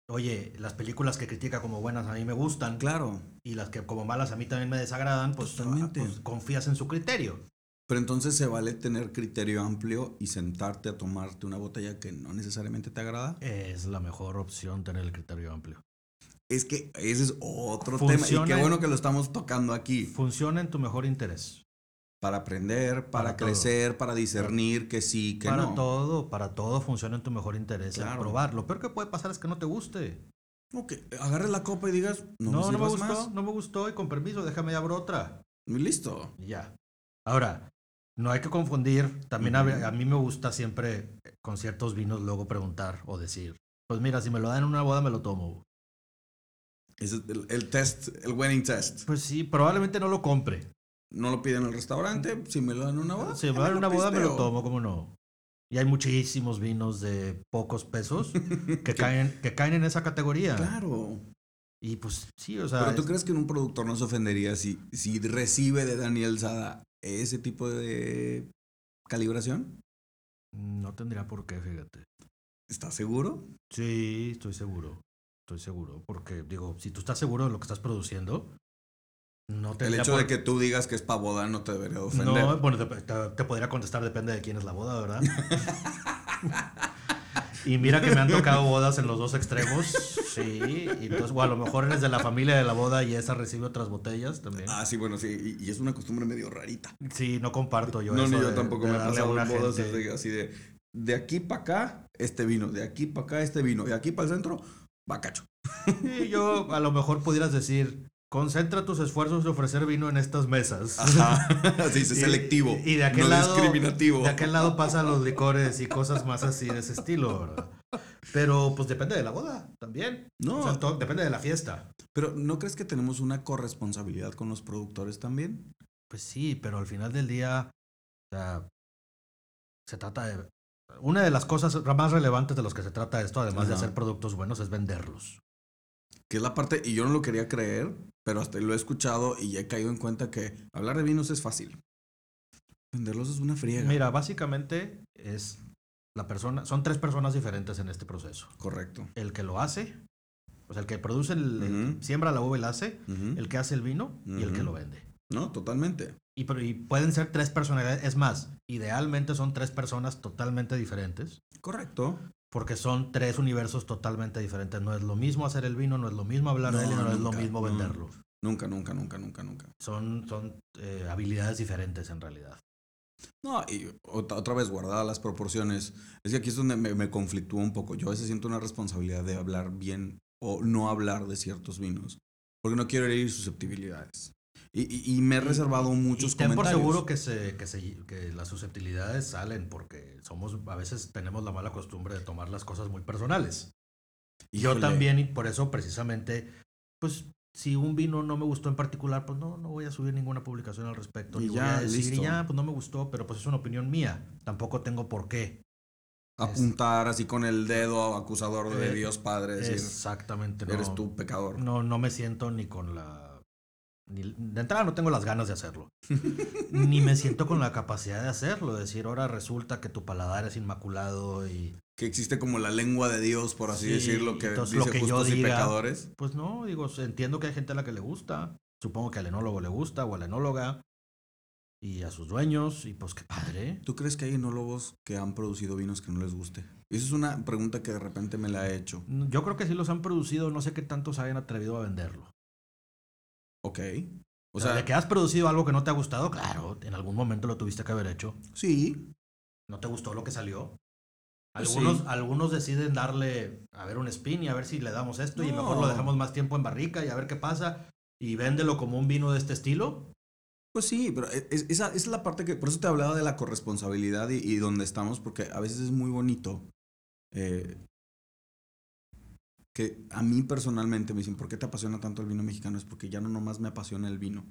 Oye, las películas que critica como buenas a mí me gustan Claro, y las que como malas a mí también me desagradan, pues, ah, pues confías en su criterio. Pero entonces se vale tener criterio amplio y sentarte a tomarte una botella que no necesariamente te agrada. Es la mejor opción tener el criterio amplio. Es que ese es otro Funciona tema. Y qué en- bueno que lo estamos tocando aquí. Funciona en tu mejor interés. Para aprender, para, Para todo. crecer, para discernir que sí, que para no. todo, para todo funciona en tu mejor interés Claro. probar. Lo peor que puede pasar es que no te guste. O que agarres la copa y digas, no, No, me no, me gustó, más. no me gustó y con permiso, déjame y abro otra. Y listo. Ya. Ahora, no hay que confundir. También a, mí me gusta siempre eh, con ciertos vinos luego preguntar o decir, pues mira, si me lo dan en una boda me lo tomo. Es el, el test, el winning test. Pues sí, probablemente no lo compre. No lo piden en el restaurante, si me lo dan en una boda. Si me lo dan en una boda me lo tomo, ¿cómo no? Y hay muchísimos vinos de pocos pesos *laughs* que, caen, que caen en esa categoría. Claro. Y pues sí, o sea, Pero tú es- crees que un productor no se ofendería si, si recibe de Daniel Sada ese tipo de calibración? no tendría por qué, fíjate. ¿Estás seguro? Sí, estoy seguro. Estoy seguro. Porque, digo, si tú estás seguro de lo que estás produciendo, no El tendría hecho por- de que tú digas que es pa' boda no te debería de ofender. No, bueno, te, te- te podría contestar, depende de quién es la boda, ¿verdad? *laughs* y mira que me han tocado bodas en los dos extremos, sí. Y entonces, o a lo mejor eres de la familia de la boda y esa recibe otras botellas también. Ah, sí, bueno, sí. Y, y es una costumbre medio rarita. Sí, no comparto yo no, eso ni yo de- tampoco de me he pasado en bodas así de... De aquí para acá, este vino. De aquí para acá, este vino. De aquí para el centro, bacacho. Sí, yo a lo mejor pudieras decir, concentra tus esfuerzos de ofrecer vino en estas mesas. Ajá. *laughs* Así dice, Y- selectivo. Y, de aquel no lado. discriminativo. De aquel lado pasan los licores y cosas más así de ese estilo, ¿verdad? Pero pues depende de la boda también. No, O sea, todo- depende de la fiesta. pero ¿no crees que tenemos una corresponsabilidad con los productores también? Pues sí, pero al final del día, o sea, se trata de. Una de las cosas más relevantes de los que se trata esto, además de hacer productos buenos, es venderlos. Que es la parte, y yo no lo quería creer, pero hasta lo he escuchado y he caído en cuenta que hablar de vinos es fácil. Venderlos es una friega. Mira, básicamente es la persona, son tres personas diferentes en este proceso. Correcto. El que lo hace, o sea, el que produce, el, el- siembra la uva y la hace, el que hace el vino y el que lo vende. No, totalmente. Y, pero- y pueden ser tres personalidades. Es más, idealmente son tres personas totalmente diferentes. Correcto. Porque son tres universos totalmente diferentes. No es lo mismo hacer el vino, no es lo mismo hablar de él y No, es lo mismo venderlo. Nunca, nunca, nunca, nunca, nunca. Son, son eh, habilidades diferentes en realidad. No, y otra, otra vez, guardadas las proporciones. Es que aquí es donde me, me conflictúa un poco. Yo a veces siento una responsabilidad de hablar bien o no hablar de ciertos vinos. Porque no quiero herir susceptibilidades. Y, y- y me he reservado muchos y ten por comentarios. seguro que, se, que, se, que las susceptibilidades salen porque somos a veces tenemos la mala costumbre de tomar las cosas muy personales. Yo Híjole. también, y por eso precisamente, pues si un vino no me gustó en particular, pues no, no voy a subir ninguna publicación al respecto. Y ni ya, voy a decir, listo. y ya, pues no me gustó, pero pues es una opinión mía. Tampoco tengo por qué. Apuntar así con el dedo acusador de Eh, Dios Padre, decir, Exactamente, no. eres tú pecador. No, no me siento ni con la. Ni- de entrada no tengo las ganas de hacerlo. *laughs* ni me siento con la capacidad de hacerlo. Decir, ahora resulta que tu paladar es inmaculado y que existe como la lengua de Dios, por así Sí, decirlo, que dice lo que yo justos y diga- pecadores. Pues no, digo, entiendo que hay gente a la que le gusta. Supongo que al enólogo le gusta o a la enóloga. Y a sus dueños. Y pues qué padre. ¿Tú crees que hay enólogos que han producido vinos que no les guste? Esa es una pregunta que de repente me la he hecho. Yo creo que sí los han producido. No sé qué tanto se hayan atrevido a venderlo. Ok. O sea, de que has producido algo que no te ha gustado, claro, en algún momento lo tuviste que haber hecho. sí, ¿No te gustó lo que salió? Pues Algunos, sí. algunos deciden darle, a ver, un spin y a ver si le damos esto y No. mejor lo dejamos más tiempo en barrica y a ver qué pasa y véndelo como un vino de este estilo. Pues sí, pero es- esa, esa es la parte que, por eso te hablaba de la corresponsabilidad y, y donde estamos, porque a veces es muy bonito. eh, que a mí personalmente me dicen, ¿por qué te apasiona tanto el vino mexicano? Es porque ya no nomás me apasiona el vino,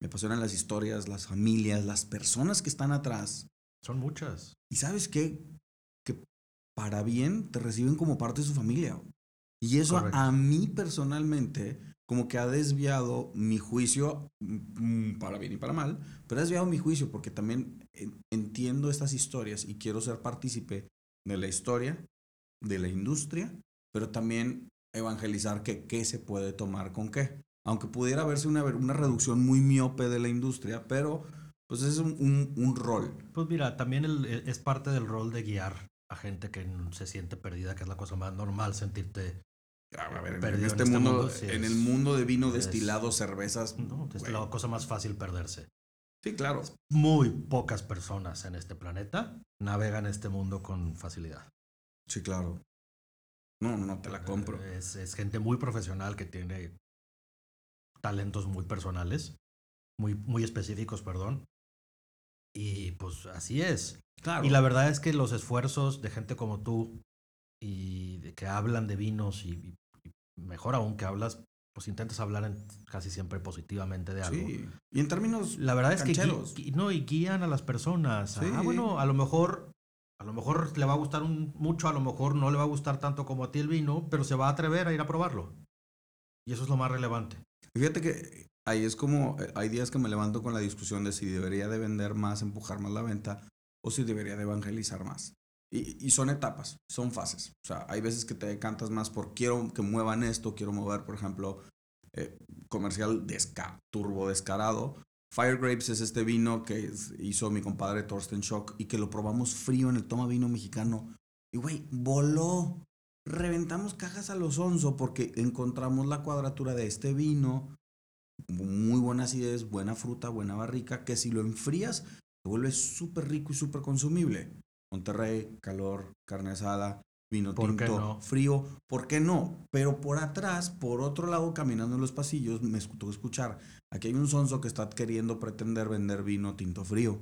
me apasionan las historias, las familias, las personas que están atrás. Son muchas. Y sabes qué? Que para bien te reciben como parte de su familia. Y eso Correcto. a mí personalmente como que ha desviado mi juicio, mm, para bien y para mal, pero ha desviado mi juicio porque también en- entiendo estas historias y quiero ser partícipe de la historia, de la industria, pero también evangelizar que qué se puede tomar con qué. Aunque pudiera verse una, una reducción muy miope de la industria, pero pues es un, un- un rol. Pues mira, también el- e- es parte del rol de guiar a gente que se siente perdida, que es la cosa más normal, sentirte... A ver, en este, en este mundo, mundo, sí en es- el mundo de vino es- destilado, cervezas. No, es la cosa más fácil perderse. Sí, claro. Muy pocas personas en este planeta navegan este mundo con facilidad. Sí, claro. No, no te la compro. Es, es gente muy profesional que tiene talentos muy personales, muy, muy específicos, perdón. Y pues así es. Claro. Y la verdad es que los esfuerzos de gente como tú y de que hablan de vinos y, mejor aún que hablas, pues intentas hablar en- casi siempre positivamente de algo. Sí. Y en términos. La verdad es que gui- no y guían a las personas. Sí. Ah, bueno, a lo mejor a lo mejor le va a gustar mucho, a lo mejor no le va a gustar tanto como a ti el vino, pero se va a atrever a ir a probarlo. Y eso es lo más relevante. Fíjate que ahí es como. eh, Hay días que me levanto con la discusión de si debería de vender más, empujar más la venta, o si debería de evangelizar más. Y, y son etapas, son fases. O sea, hay veces que te decantas más por quiero que muevan esto, quiero mover, por ejemplo, eh, comercial desca, turbo descarado. Fire Grapes es este vino que hizo mi compadre Thorsten Schock y que lo probamos frío en el toma vino mexicano. Y güey, voló. Reventamos cajas a los onzo porque encontramos la cuadratura de este vino. Muy buena acidez, buena fruta, buena barrica, que si lo enfrías se vuelve súper rico y súper consumible. Monterrey, calor, carne asada, vino ¿Por qué tinto, no? frío, ¿por qué no? Pero por atrás, por otro lado, caminando en los pasillos, me escuchó escuchar, aquí hay un sonso que está queriendo pretender vender vino tinto frío.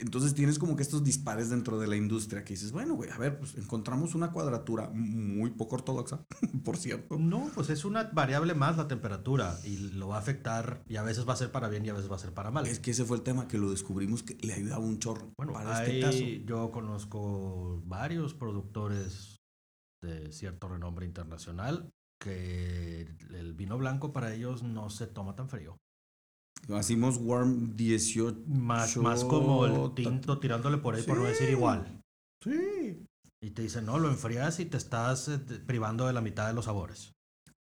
Entonces tienes como que estos dispares dentro de la industria que dices, bueno, güey, a ver, pues encontramos una cuadratura muy poco ortodoxa, *laughs* por cierto. No, pues es una variable más la temperatura y lo va a afectar y a veces va a ser para bien y a veces va a ser para mal. Es que ese fue el tema que lo descubrimos que le ayudaba un chorro Bueno, para hay- este caso. yo conozco varios productores de cierto renombre internacional que el vino blanco para ellos no se toma tan frío. Hacimos Warm 18. Más, más como el tinto tirándole por ahí por no decir igual. Sí. Y te dicen, no, lo enfrías y te estás eh, privando de la mitad de los sabores.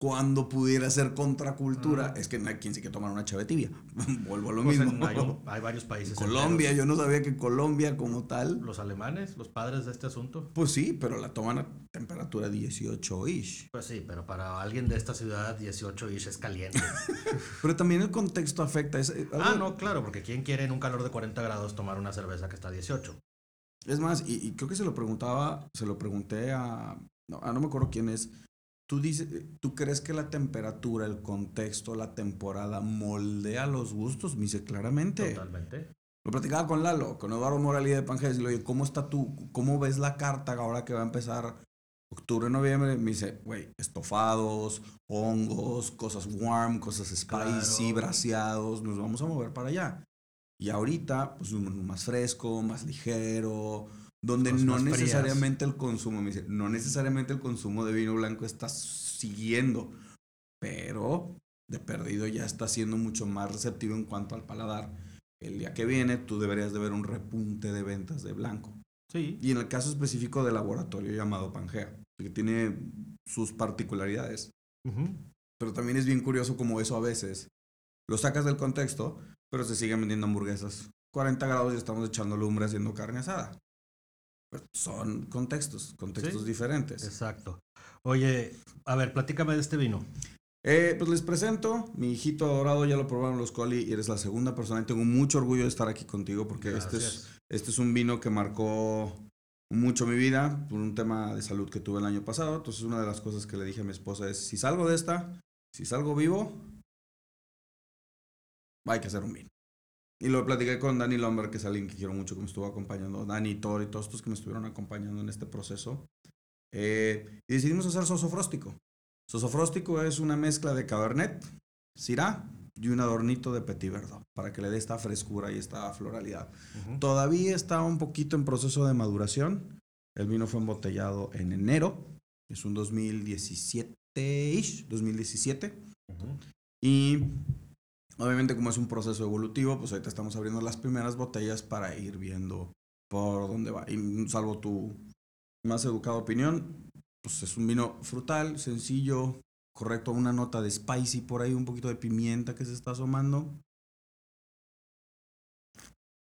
Cuando pudiera ser contracultura, es que no hay quien sí que tomar una chave tibia. *laughs* Vuelvo a lo Pues mismo. en- hay, varios países. Colombia, enteros. yo no sabía que Colombia como tal. Los alemanes, los padres de este asunto. Pues sí, pero la toman a temperatura 18-ish. Pues sí, pero para alguien de esta ciudad 18 ish es caliente. *laughs* Pero también el contexto afecta. Es, ah, no, claro, porque ¿quién quiere en un calor de 40 grados tomar una cerveza que está a 18? Es más, y, y creo que se lo preguntaba, se lo pregunté a, no, ah, no me acuerdo quién es. ¿Tú, dices, ¿Tú crees que la temperatura, el contexto, la temporada moldea los gustos? Me dice claramente. Totalmente. Lo platicaba con Lalo, con Eduardo Moralía de Pangeles, y le oye, ¿cómo está tú? ¿Cómo ves la carta ahora que va a empezar octubre, noviembre? Me dice, güey, estofados, hongos, cosas warm, cosas spicy, Claro. braseados, nos vamos a mover para allá. Y ahorita, pues más fresco, más ligero, donde no frías. necesariamente el consumo, me dice, no necesariamente el consumo de vino blanco está siguiendo, pero de perdido ya está siendo mucho más receptivo en cuanto al paladar. El día que viene tú deberías de ver un repunte de ventas de blanco. Sí. Y en el caso específico del laboratorio llamado Pangea, que tiene sus particularidades. Pero también es bien curioso como eso a veces lo sacas del contexto, pero se siguen vendiendo hamburguesas. 40 grados y estamos echando lumbre haciendo carne asada. Pues son contextos, contextos Sí. diferentes. Exacto. Oye, a ver, platícame de este vino. Eh, pues les presento, mi hijito adorado, ya lo probaron los Coli y eres la segunda persona y tengo mucho orgullo de estar aquí contigo porque este es, este es un vino que marcó mucho mi vida por un tema de salud que tuve el año pasado. Entonces una de las cosas que le dije a mi esposa es, si salgo de esta, si salgo vivo, hay que hacer un vino. Y lo platiqué con Dani Lomber, que es alguien que quiero mucho, que me estuvo acompañando, Dani, Thor y todos estos que me estuvieron acompañando en este proceso. Eh, y decidimos hacer soso fróstico. Soso fróstico es una mezcla de Cabernet, Syrah y un adornito de Petit Verdot para que le dé esta frescura y esta floralidad. Ujú. Todavía está un poquito en proceso de maduración. El vino fue embotellado en enero. Es un 2017-ish, 2017. Ujú. Y obviamente como es un proceso evolutivo, pues ahorita estamos abriendo las primeras botellas para ir viendo por dónde va. Y salvo tu más educada opinión, pues es un vino frutal, sencillo, correcto, una nota de spicy por ahí, un poquito de pimienta que se está asomando.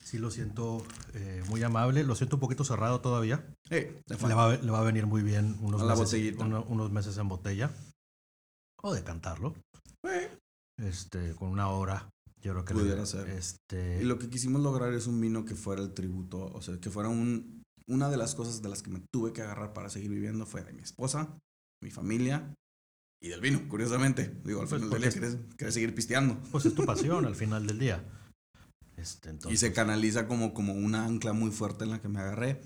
Sí, lo siento eh, muy amable. Lo siento un poquito cerrado todavía. Le va, a- le va a venir muy bien unos, meses, uno- unos meses en botella. O decantarlo. Eh, Este, con una hora. Yo creo que le- Pudiera ser. Este, Y lo que quisimos lograr es un vino que fuera el tributo, o sea, que fuera un... Una de las cosas de las que me tuve que agarrar para seguir viviendo fue de mi esposa, mi familia y del vino, curiosamente. Digo, al Pues final del día querés, querés seguir pisteando. Pues es tu *laughs* pasión al final del día. Este, Y entonces, se canaliza como, como una ancla muy fuerte en la que me agarré.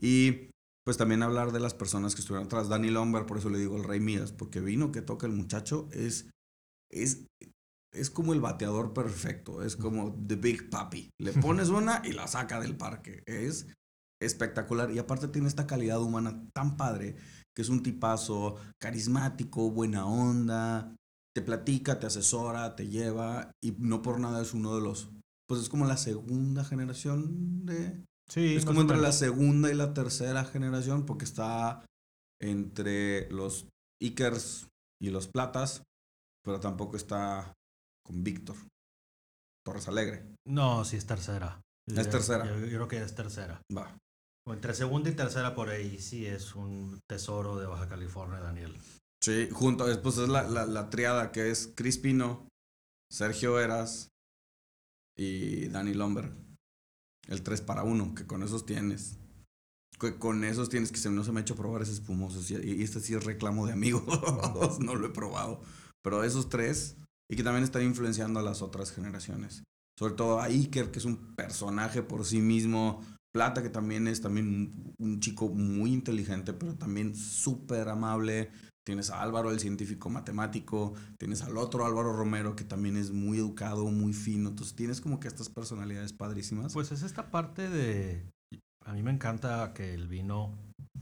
Y pues también hablar de las personas que estuvieron atrás. Danny Lomber, por eso le digo el Rey Midas, porque vino que toca el muchacho es, es, es como el bateador perfecto, es como The Big Papi. Le pones una y la saca del parque. Es espectacular. Y aparte tiene esta calidad humana tan padre, que es un tipazo carismático, buena onda, te platica, te asesora, te lleva, y no por nada es uno de los... Pues es como la segunda generación de, sí, es como entre la segunda y la tercera generación, porque está entre los Ikers y los Platas, pero tampoco está con Víctor Torres Alegre. No, sí es tercera. Es Yo- tercera. Yo, yo creo que es tercera. Va. O entre segunda y tercera por ahí sí es un tesoro de Baja California, Daniel. Sí, junto, pues es la, la, la triada que es Crispino, Sergio Eras y Danny Lomber. El 3 para 1, que con esos tienes. Que con esos tienes que se, no se me ha hecho probar ese espumoso. sí, Y este sí es reclamo de amigos. *laughs* no lo he probado. Pero esos tres, y que también están influenciando a las otras generaciones. Sobre todo a Iker, que es un personaje por sí mismo. Plata, que también es también un, chico muy inteligente, pero también súper amable. Tienes a Álvaro, el científico matemático. Tienes al otro Álvaro Romero, que también es muy educado, muy fino. Entonces tienes como que estas personalidades padrísimas. Pues es esta parte de... A mí me encanta que el vino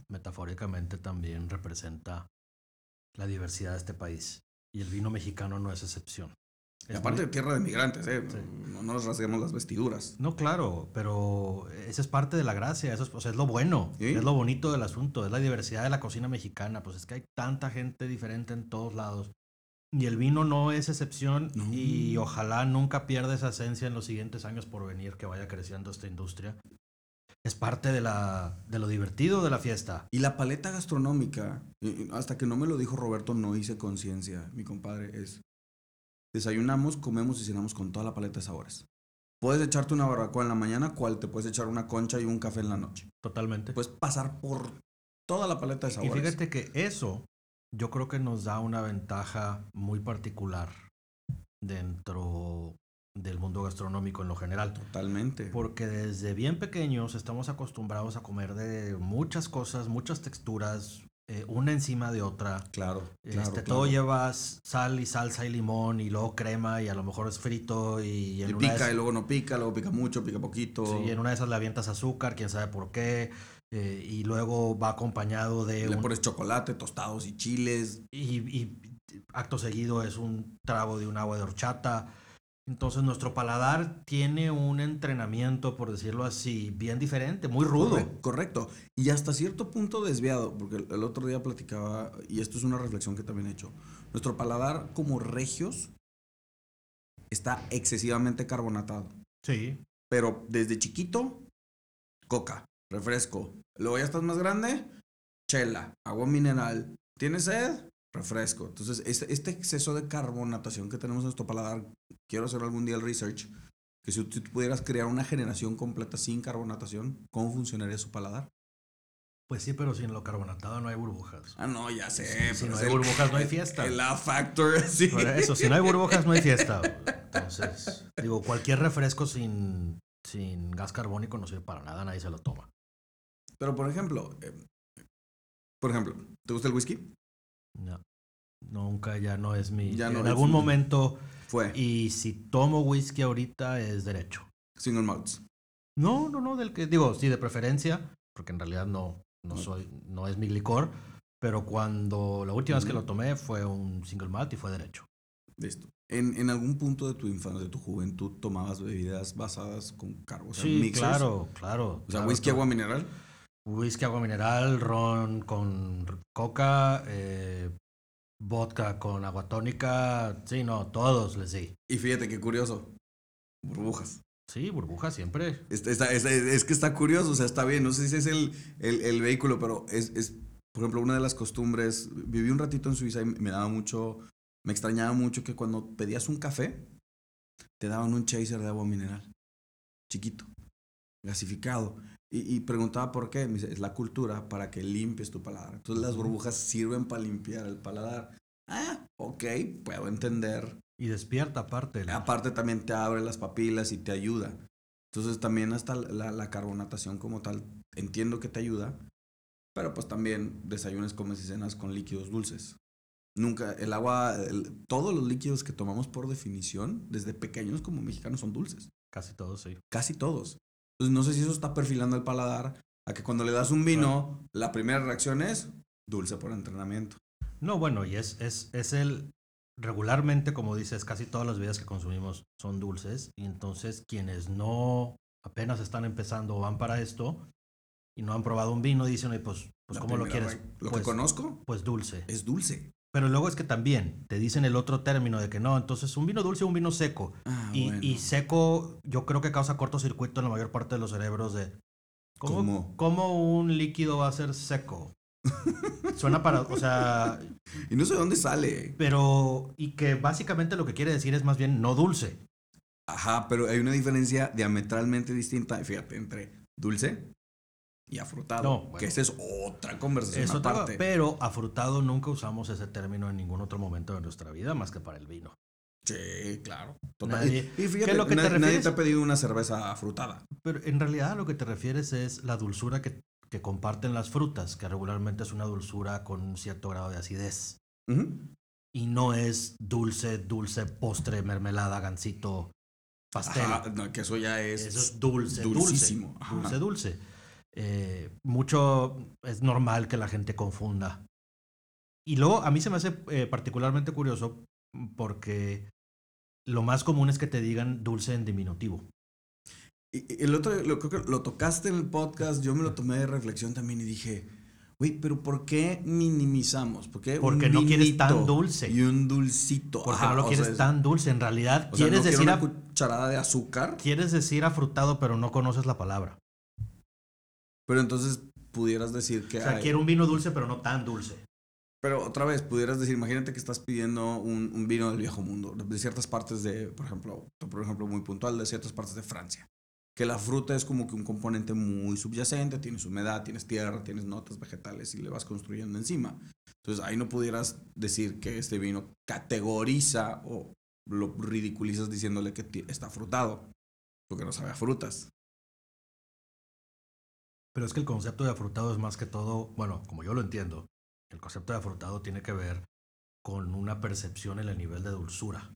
metafóricamente también representa la diversidad de este país. Y el vino mexicano no es excepción. Y Es aparte muy- de tierra de migrantes, ¿eh? Sí. No nos rasguemos las vestiduras. No, claro, pero esa es parte de la gracia, eso es, o sea, es lo bueno, Sí. es lo bonito del asunto, es la diversidad de la cocina mexicana, pues es que hay tanta gente diferente en todos lados. Y el vino no es excepción No. y ojalá nunca pierda esa esencia en los siguientes años por venir, que vaya creciendo esta industria. Es parte de, la, de lo divertido de la fiesta. Y la paleta gastronómica, y- y hasta que no me lo dijo Roberto, no hice conciencia, mi compadre, es desayunamos, comemos y cenamos con toda la paleta de sabores. Puedes echarte una barbacoa en la mañana, cual te puedes echar una concha y un café en la noche. Totalmente. Puedes pasar por toda la paleta de y sabores. fíjate que eso yo creo que nos da una ventaja muy particular dentro del mundo gastronómico en lo general. Totalmente. Porque desde bien pequeños estamos acostumbrados a comer de muchas cosas, muchas texturas, eh, una encima de otra. Claro, Este, claro, claro. Todo lleva sal y salsa y limón y luego crema y a lo mejor es frito y, Y en, una pica y luego no pica, luego pica mucho, pica poquito. sí, en una de esas le avientas azúcar, quién sabe por qué, eh, y luego va acompañado de Le un, pones chocolate, tostados y chiles. y, y acto seguido es un trago de un agua de horchata. Entonces nuestro paladar tiene un entrenamiento, por decirlo así, bien diferente, muy rudo. Corre- correcto. Y hasta cierto punto desviado, porque el, el otro día platicaba, y esto es una reflexión que también he hecho. Nuestro paladar como regios está excesivamente carbonatado. Sí. Pero desde chiquito, coca, refresco. Luego ya estás más grande, chela, agua mineral. ¿Tienes sed? Refresco. Entonces, este, este exceso de carbonatación que tenemos en nuestro paladar, quiero hacer algún día el research, que si tú pudieras crear una generación completa sin carbonatación, ¿cómo funcionaría su paladar? Pues sí, pero sin lo carbonatado no hay burbujas. Ah, no, ya sé. Si no hay el- burbujas, no hay fiesta. El A Factor, *laughs* sí. Por eso, si no hay burbujas, no hay fiesta. Entonces, digo, cualquier refresco sin, sin gas carbónico no sirve para nada, nadie se lo toma. Pero, por ejemplo, eh, por ejemplo, ¿te gusta el whisky? No, nunca ya no es mi. Ya no en es algún mi- momento, Fue y si tomo whisky ahorita es derecho. Single Malts. No, no, no, del que digo, sí, de preferencia, porque en realidad no, no soy, no es mi licor, pero cuando la última vez que lo tomé fue un single malt y fue derecho. Listo. En, en algún punto de tu infancia, de tu juventud, tomabas bebidas basadas con carbo. O sea, sí, mixers? claro, claro. O sea, claro, whisky, agua mineral. Whisky, agua mineral, ron con coca, eh, vodka con agua tónica, sí, no, todos les di. Y fíjate qué curioso. Burbujas. Sí, burbuja siempre. Está- está- es, es que está curioso, o sea, está bien. No sé si es el, el, el vehículo, pero es, es, por ejemplo, una de las costumbres. Viví un ratito en Suiza y me daba mucho. Me extrañaba mucho que cuando pedías un café, te daban un chaser de agua mineral. Chiquito. Gasificado. Y, y preguntaba por qué. Me dice, es la cultura para que limpies tu paladar. Entonces las burbujas sirven para limpiar el paladar. Ah, ok, puedo entender. Y despierta aparte. el- Aparte también te abre las papilas y te ayuda. Entonces también hasta la, la carbonatación como tal, entiendo que te ayuda, pero pues también desayunes, comes y cenas con líquidos dulces. Nunca, el agua, el- todos los líquidos que tomamos por definición, desde pequeños como mexicanos, son dulces. Casi todos, sí. Casi todos. Entonces no sé si eso está perfilando el paladar a que cuando le das un vino, la primera reacción es dulce por entrenamiento. No, bueno, y es, es, es el. Regularmente, como dices, casi todas las bebidas que consumimos son dulces. Y entonces, quienes no apenas están empezando o van para esto y no han probado un vino, dicen, "Oye, pues, pues La ¿cómo lo quieres? re- Lo pues, que conozco pues dulce. es dulce. Pero luego es que también te dicen el otro término de que no, entonces un vino dulce o un vino seco. Ah, y, bueno. y seco, yo creo que causa cortocircuito en la mayor parte de los cerebros de. ¿Cómo, ¿Cómo? cómo un líquido va a ser seco? *laughs* Suena para. O sea, Y no sé de dónde sale. pero. Y que básicamente lo que quiere decir es más bien no dulce. Ajá, pero hay una diferencia diametralmente distinta, fíjate, entre dulce y afrutado. No, bueno. Que esa es otra conversación Eso te va- aparte. pero afrutado nunca usamos ese término en ningún otro momento de nuestra vida más que para el vino. Sí, claro. Total. Nadie- y, fíjate, ¿qué es lo que te na- nadie refieres? te ha pedido una cerveza afrutada. Pero en realidad a lo que te refieres es la dulzura que, que comparten las frutas, que regularmente es una dulzura con un cierto grado de acidez. Ujú. Y no es dulce, dulce, postre, mermelada, gansito, pastel. Ajá, no, que eso ya es. Eso es dulce, dulcísimo. dulce. Dulce, dulce. Eh, mucho es normal que la gente confunda. Y luego a mí se me hace eh, particularmente curioso porque lo más común es que te digan dulce en diminutivo. Y- el otro, lo, creo que lo tocaste en el podcast, yo me lo tomé de reflexión también y dije, güey, pero ¿por qué minimizamos? ¿Por qué Porque un no quieres tan dulce. Y un dulcito. Porque Ajá, no lo quieres sea, tan dulce. En realidad, O sea, quieres, no quiero decir una cucharada de azúcar, quieres decir afrutado, pero no conoces la palabra. Pero entonces pudieras decir que O sea, hay- quiero un vino dulce, pero no tan dulce. Pero otra vez, pudieras decir, imagínate que estás pidiendo un, un vino del viejo mundo, de, ciertas partes de, por ejemplo, por ejemplo, muy puntual, de ciertas partes de Francia. Que la fruta es como que un componente muy subyacente, tienes humedad, tienes tierra, tienes notas vegetales y le vas construyendo encima. Entonces ahí no pudieras decir que este vino categoriza o lo ridiculizas diciéndole que está frutado, porque no sabe a frutas. Pero es que el concepto de afrutado es más que todo, bueno, como yo lo entiendo, el concepto de afrutado tiene que ver con una percepción en el nivel de dulzura.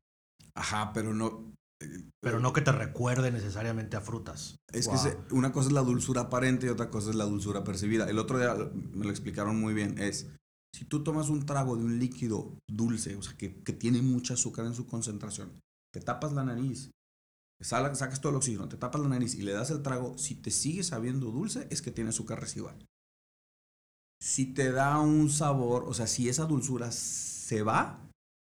Ajá, pero no... eh, Pero no que te recuerde necesariamente a frutas. Es Wow. que se- una cosa es la dulzura aparente y otra cosa es la dulzura percibida. El otro día me lo explicaron muy bien. Es, si tú tomas un trago de un líquido dulce, o sea, que, que tiene mucha azúcar en su concentración, te tapas la nariz, sacas todo el oxígeno, te tapas la nariz y le das el trago, si te sigue sabiendo dulce, es que tiene azúcar residual. Si te da un sabor, o sea, si esa dulzura se va,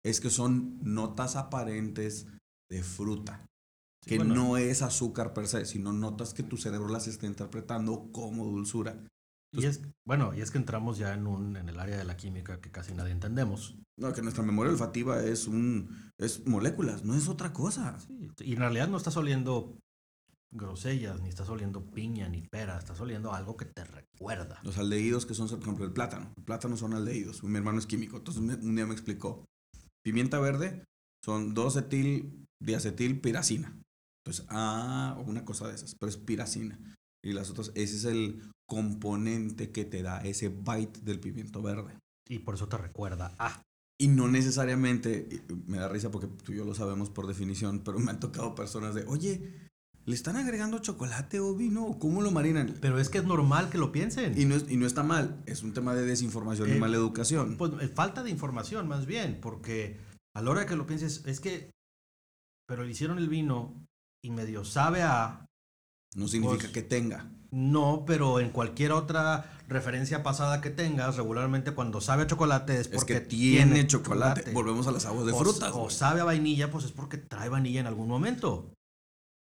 es que son notas aparentes de fruta. que no es azúcar per se, sino notas que tu cerebro las está interpretando como dulzura. Y es, bueno, y es que entramos ya en, un, en el área de la química que casi nadie entendemos. No, que nuestra memoria olfativa es un es moléculas, no es otra cosa. y en realidad no estás oliendo grosellas, ni estás oliendo piña, ni pera, estás oliendo algo que te recuerda. Los aldehídos que son, por ejemplo, el plátano. El plátano son aldehídos. Mi hermano es químico, entonces un día me explicó. Pimienta verde son 2 etil diacetil piracina. Entonces, ah, una cosa de esas, pero es piracina. Y las otras, ese es el componente que te da ese bite del pimiento verde. Y por eso te recuerda ah. Y no necesariamente, me da risa porque tú y yo lo sabemos por definición, pero me han tocado personas de, oye, ¿Le están agregando chocolate o vino? ¿Cómo lo marinan? Pero es que es normal que lo piensen. Y no, y no está mal. Es un tema de desinformación y eh, mala educación. Pues eh, falta de información, más bien. Porque a la hora que lo pienses, es que. Pero le hicieron el vino y medio sabe a. No significa pues, que tenga. No, pero en cualquier otra referencia pasada que tengas, regularmente cuando sabe a chocolate es porque tiene, chocolate. Volvemos a las aguas de frutas. O sabe a vainilla, pues es porque trae vainilla en algún momento.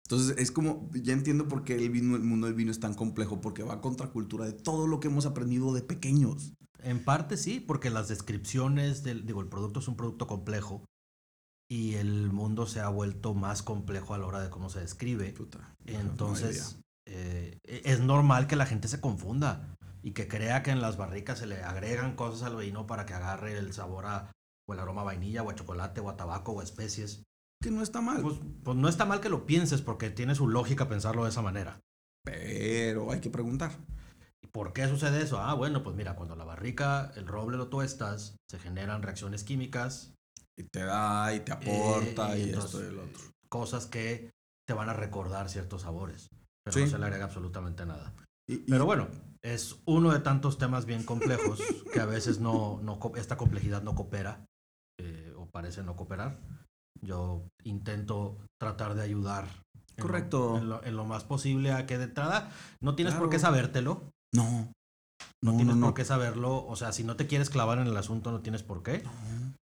Entonces es como, ya entiendo por qué el, vino, el mundo del vino es tan complejo, porque va a contracultura de todo lo que hemos aprendido de pequeños. En parte sí, porque las descripciones del, digo, el producto es un producto complejo y el mundo se ha vuelto más complejo a la hora de cómo se describe. Entonces, eh, es normal que la gente se confunda y que crea que en las barricas se le agregan cosas al vino para que agarre el sabor a, o el aroma a vainilla, o a chocolate, o a tabaco, o a especies que no está mal. Pues, pues, no está mal que lo pienses porque tiene su lógica pensarlo de esa manera. Pero hay que preguntar. ¿Y por qué sucede eso? Ah, bueno, pues mira, cuando la barrica, el roble lo tuestas, se generan reacciones químicas. Y te da y te aporta y, esto y el otro. Cosas que te van a recordar ciertos sabores. Pero no se le agrega absolutamente nada. pero bueno, es uno de tantos temas bien complejos *laughs* que a veces no, no esta complejidad no coopera eh, o parece no cooperar. Yo intento tratar de ayudar. Correcto. En lo, más posible a que de entrada no tienes por qué sabértelo. No. No, tienes por qué saberlo. O sea, si no te quieres clavar en el asunto, no tienes por qué.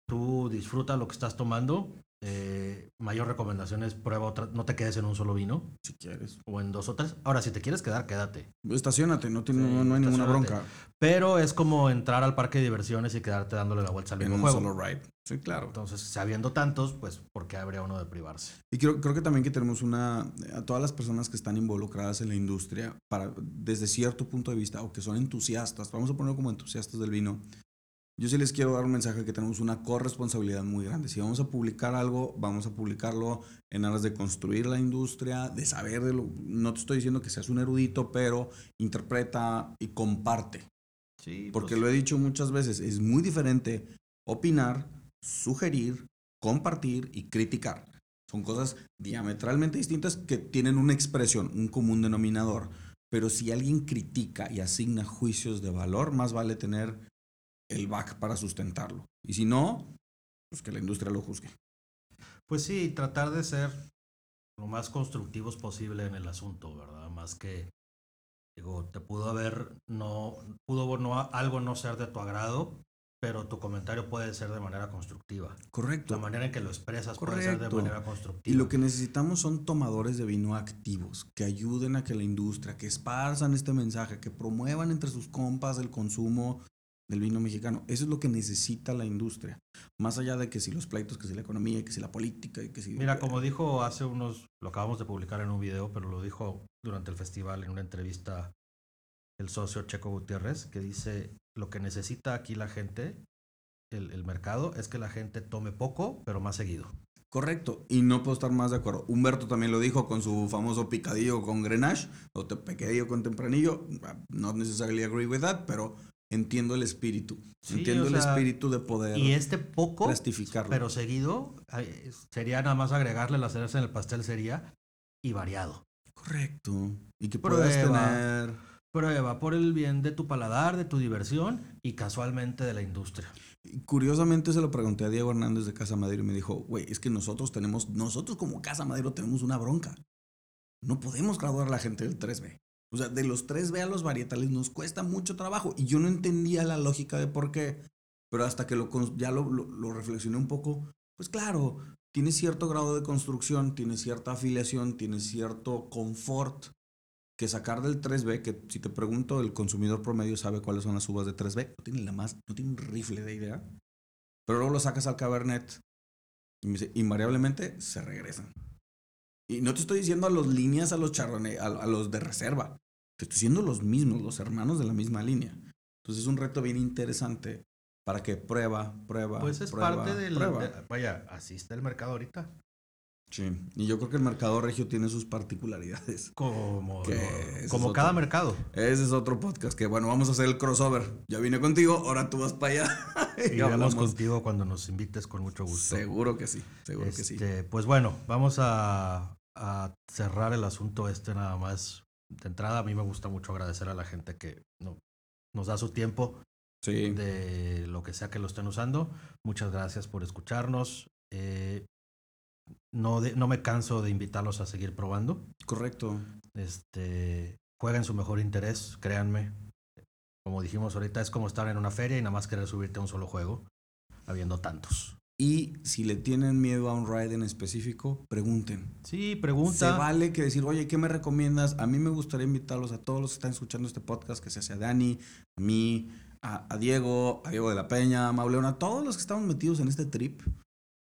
Tú disfruta lo que estás tomando eh, mayor recomendación es prueba otra, no te quedes en un solo vino. Si quieres. O en dos o tres. Ahora, si te quieres quedar, quédate. Estacionate, no, tiene, no, hay ninguna bronca. Pero es como entrar al parque de diversiones y quedarte dándole la vuelta al mismo en un solo ride. Sí, claro. Entonces, sabiendo tantos, pues, ¿por qué habría uno de privarse? Y creo, creo que también que tenemos una, a todas las personas que están involucradas en la industria, para, desde cierto punto de vista, o que son entusiastas, vamos a ponerlo como entusiastas del vino, yo sí les quiero dar un mensaje que tenemos una corresponsabilidad muy grande. Si vamos a publicar algo, vamos a publicarlo en aras de construir la industria, de saber de lo... No te estoy diciendo que seas un erudito, pero interpreta y comparte. Sí, Porque pues lo he dicho muchas veces, es muy diferente opinar, sugerir, compartir y criticar. Son cosas diametralmente distintas que tienen una expresión, un común denominador. Pero si alguien critica y asigna juicios de valor, más vale tener el back para sustentarlo. Y si no, pues que la industria lo juzgue. Pues sí, tratar de ser lo más constructivos posible en el asunto, ¿verdad? Más que, digo, te pudo haber, no, pudo no, algo no ser de tu agrado, pero tu comentario puede ser de manera constructiva. Correcto. La manera en que lo expresas puede ser de manera constructiva. Y lo que necesitamos son tomadores de vino activos, que ayuden a que la industria, que esparzan este mensaje, que promuevan entre sus compas el consumo del vino mexicano. Eso es lo que necesita la industria. Más allá de que si los pleitos, que si la economía, que si la política, que si... Mira, como dijo hace unos, lo acabamos de publicar en un video, pero lo dijo durante el festival en una entrevista el socio Checo Gutiérrez, que dice, lo que necesita aquí la gente, el, el mercado, es que la gente tome poco, pero más seguido. Correcto, y no puedo estar más de acuerdo. Humberto también lo dijo con su famoso picadillo con Grenache, o picadillo con tempranillo. No necesariamente agree with that, pero entiendo el espíritu. entiendo el espíritu de poder. Y este poco, pero seguido, sería nada más agregarle la cereza en el pastel, sería y variado. Correcto. Y que puedas tener Prueba por el bien de tu paladar, de tu diversión y casualmente de la industria. Curiosamente se lo pregunté a Diego Hernández de Casa Madero y me dijo, güey, es que nosotros tenemos, nosotros como Casa Madero tenemos una bronca. No podemos graduar a la gente del 3B. O sea, de los 3B a los varietales nos cuesta mucho trabajo. Y yo no entendía la lógica de por qué. Pero hasta que lo, ya lo, lo reflexioné un poco, pues claro, tiene cierto grado de construcción, tiene cierta afiliación, tiene cierto confort que sacar del 3B, que si te pregunto, el consumidor promedio sabe cuáles son las uvas de 3B, no tiene la más, no tiene un rifle de idea. Pero luego lo sacas al Cabernet y invariablemente se regresan. Y no te estoy diciendo a los líneas, a los charrones, a, los de reserva. Te estoy diciendo los mismos, los hermanos de la misma línea. Entonces es un reto bien interesante para que prueba, prueba. Pues es parte del. vaya, así está el mercado ahorita. Sí, y yo creo que el mercado regio tiene sus particularidades. Como, como cada mercado. Ese es otro podcast que, bueno, vamos a hacer el crossover. Ya vine contigo, ahora tú vas para allá. *laughs* y, hablamos contigo cuando nos invites con mucho gusto. Seguro que sí, seguro que sí. Este, pues bueno, vamos a, a, cerrar el asunto este nada más. De entrada, a mí me gusta mucho agradecer a la gente que no, nos da su tiempo sí. de lo que sea que lo estén usando. Muchas gracias por escucharnos. Eh, no, no me canso de invitarlos a seguir probando. Correcto. Este, jueguen su mejor interés, créanme. Como dijimos ahorita, es como estar en una feria y nada más querer subirte a un solo juego, habiendo tantos. Y si le tienen miedo a un ride en específico, pregunten. Sí, pregunta. Se vale que decir, oye, ¿qué me recomiendas? A mí me gustaría invitarlos a todos los que están escuchando este podcast, que sea a Dani, a mí, a, a Diego, a Diego de la Peña, a Mauleón, a todos los que estamos metidos en este trip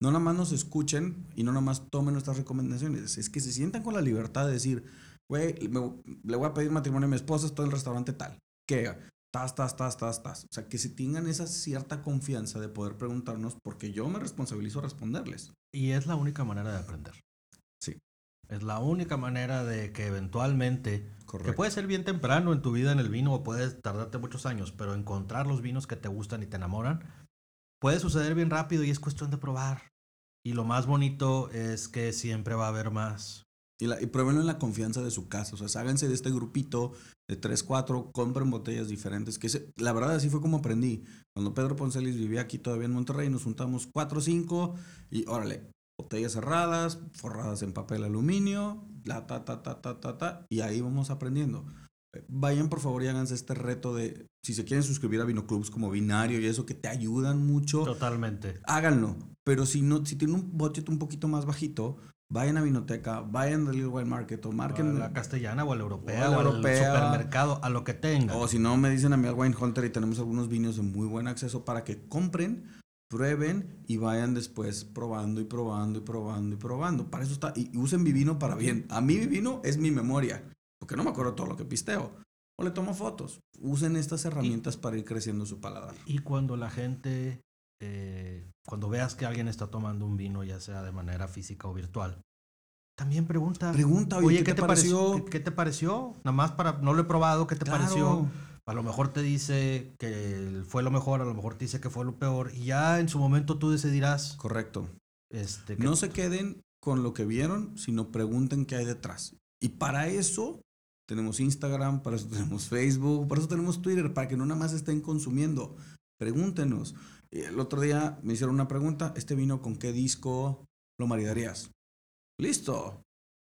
no nada más nos escuchen y no nada más tomen nuestras recomendaciones. Es que se sientan con la libertad de decir, güey, le voy a pedir matrimonio a mi esposa, estoy en el restaurante tal. Que tas, tas, tas, tas, tas. O sea, que se tengan esa cierta confianza de poder preguntarnos porque yo me responsabilizo a responderles. Y es la única manera de aprender. Sí. Es la única manera de que eventualmente, que puede ser bien temprano en tu vida en el vino o puedes tardarte muchos años, pero encontrar los vinos que te gustan y te enamoran, puede suceder bien rápido y es cuestión de probar. Y lo más bonito es que siempre va a haber más. Y, la, y pruébenlo en la confianza de su casa. O sea, háganse de este grupito de 3, 4, compren botellas diferentes. Que la verdad así fue como aprendí. Cuando Pedro Poncelis vivía aquí todavía en Monterrey, nos juntamos 4 o 5 y órale, botellas cerradas, forradas en papel aluminio, la ta, ta, ta, ta, ta, ta, y ahí vamos aprendiendo. Vayan por favor y háganse este reto de, si se quieren suscribir a Vinoclubs como binario y eso que te ayudan mucho. Totalmente. Háganlo. Pero si no, si tienen un budget un poquito más bajito, vayan a Vinoteca, vayan a Little Wine Market o marquen. A la castellana o a la europea o, al supermercado, a lo que tengan. O si no, me dicen a mí al Wine Hunter y tenemos algunos vinos de muy buen acceso para que compren, prueben y vayan después probando y probando y probando y probando. Para eso está. Y, usen mi vino para bien. A mí mi vino es mi memoria porque no me acuerdo todo lo que pisteo. O le tomo fotos. Usen estas herramientas para ir creciendo su paladar. Y cuando la gente, eh, cuando veas que alguien está tomando un vino, ya sea de manera física o virtual, también pregunta. Pregunta, oye, ¿qué, te, pareció? ¿Qué, te pareció? Nada más para, no lo he probado, ¿qué te pareció? A lo mejor te dice que fue lo mejor, a lo mejor te dice que fue lo peor, y ya en su momento tú decidirás. Correcto. Este, no se queden con lo que vieron, sino pregunten qué hay detrás. Y para eso tenemos Instagram, para eso tenemos Facebook, para eso tenemos Twitter, para que no nada más estén consumiendo. Pregúntenos. El otro día me hicieron una pregunta, ¿este vino con qué disco lo maridarías? Listo.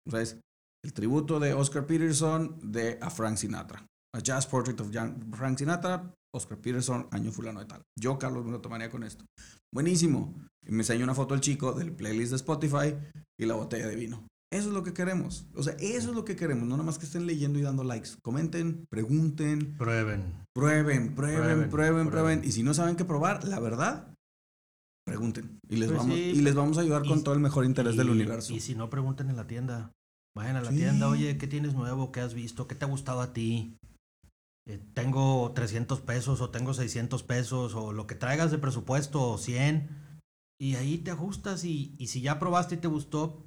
O sea, es el tributo de Oscar Peterson de a Frank Sinatra. A Jazz Portrait of Frank Sinatra, Oscar Peterson, año fulano de tal. Yo, Carlos, me lo tomaría con esto. Buenísimo. Y me enseñó una foto el chico del playlist de Spotify y la botella de vino. Eso es lo que queremos. O sea, eso es lo que queremos. No nada más que estén leyendo y dando likes. Comenten, pregunten. Prueben. Prueben, prueben, prueben, prueben. Y si no saben qué probar, la verdad, pregunten. Y les, pues vamos, y les vamos a ayudar con todo el mejor interés del universo. Y si no, pregunten en la tienda. Vayan a la tienda. Oye, ¿qué tienes nuevo? ¿Qué has visto? ¿Qué te ha gustado a ti? Eh, tengo 300 pesos o tengo 600 pesos o lo que traigas de presupuesto o 100. Y ahí te ajustas y, y si ya probaste y te gustó,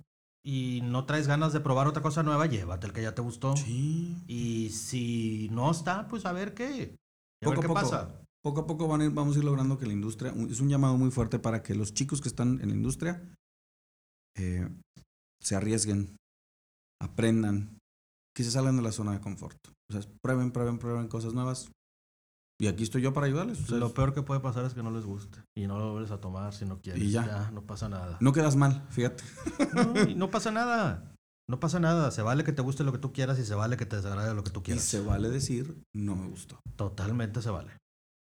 y no traes ganas de probar otra cosa nueva, llévate el que ya te gustó. Sí. Y si no está, pues a ver qué. A ver qué pasa. Poco a poco van a ir, vamos a ir logrando que la industria, es un llamado muy fuerte para que los chicos que están en la industria eh, se arriesguen, aprendan, que se salgan de la zona de confort. O sea, prueben, prueben, prueben cosas nuevas. Y aquí estoy yo para ayudarles. o sea, Lo peor que puede pasar es que no les guste y no lo vuelves a tomar si no quieres. Y ya. no pasa nada. no quedas mal, fíjate. No, *laughs* y no pasa nada. No pasa nada. Se vale que te guste lo que tú quieras y se vale que te desagrade lo que tú Y quieras. se vale decir, no me gustó. Totalmente se vale.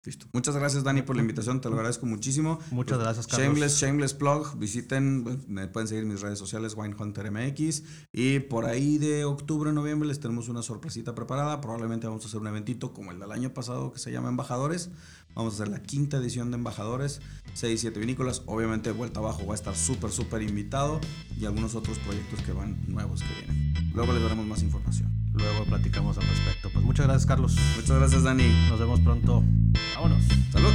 Listo. Muchas gracias, Dani, por la invitación. Te lo agradezco muchísimo. Muchas gracias, Carlos. Shameless, Shameless Plug. Visiten, pues, me pueden seguir en mis redes sociales, Winehunter MX. Y por ahí de octubre, noviembre, les tenemos una sorpresita preparada. Probablemente vamos a hacer un eventito como el del año pasado que se llama Embajadores. Vamos a hacer la quinta edición de Embajadores, 6 y 7 vinícolas. Obviamente, vuelta abajo va a estar súper, súper invitado. Y algunos otros proyectos que van nuevos que vienen. Luego les daremos más información luego platicamos al respecto. Pues muchas gracias, Carlos. Muchas gracias, Dani. Nos vemos pronto. Vámonos. Salud.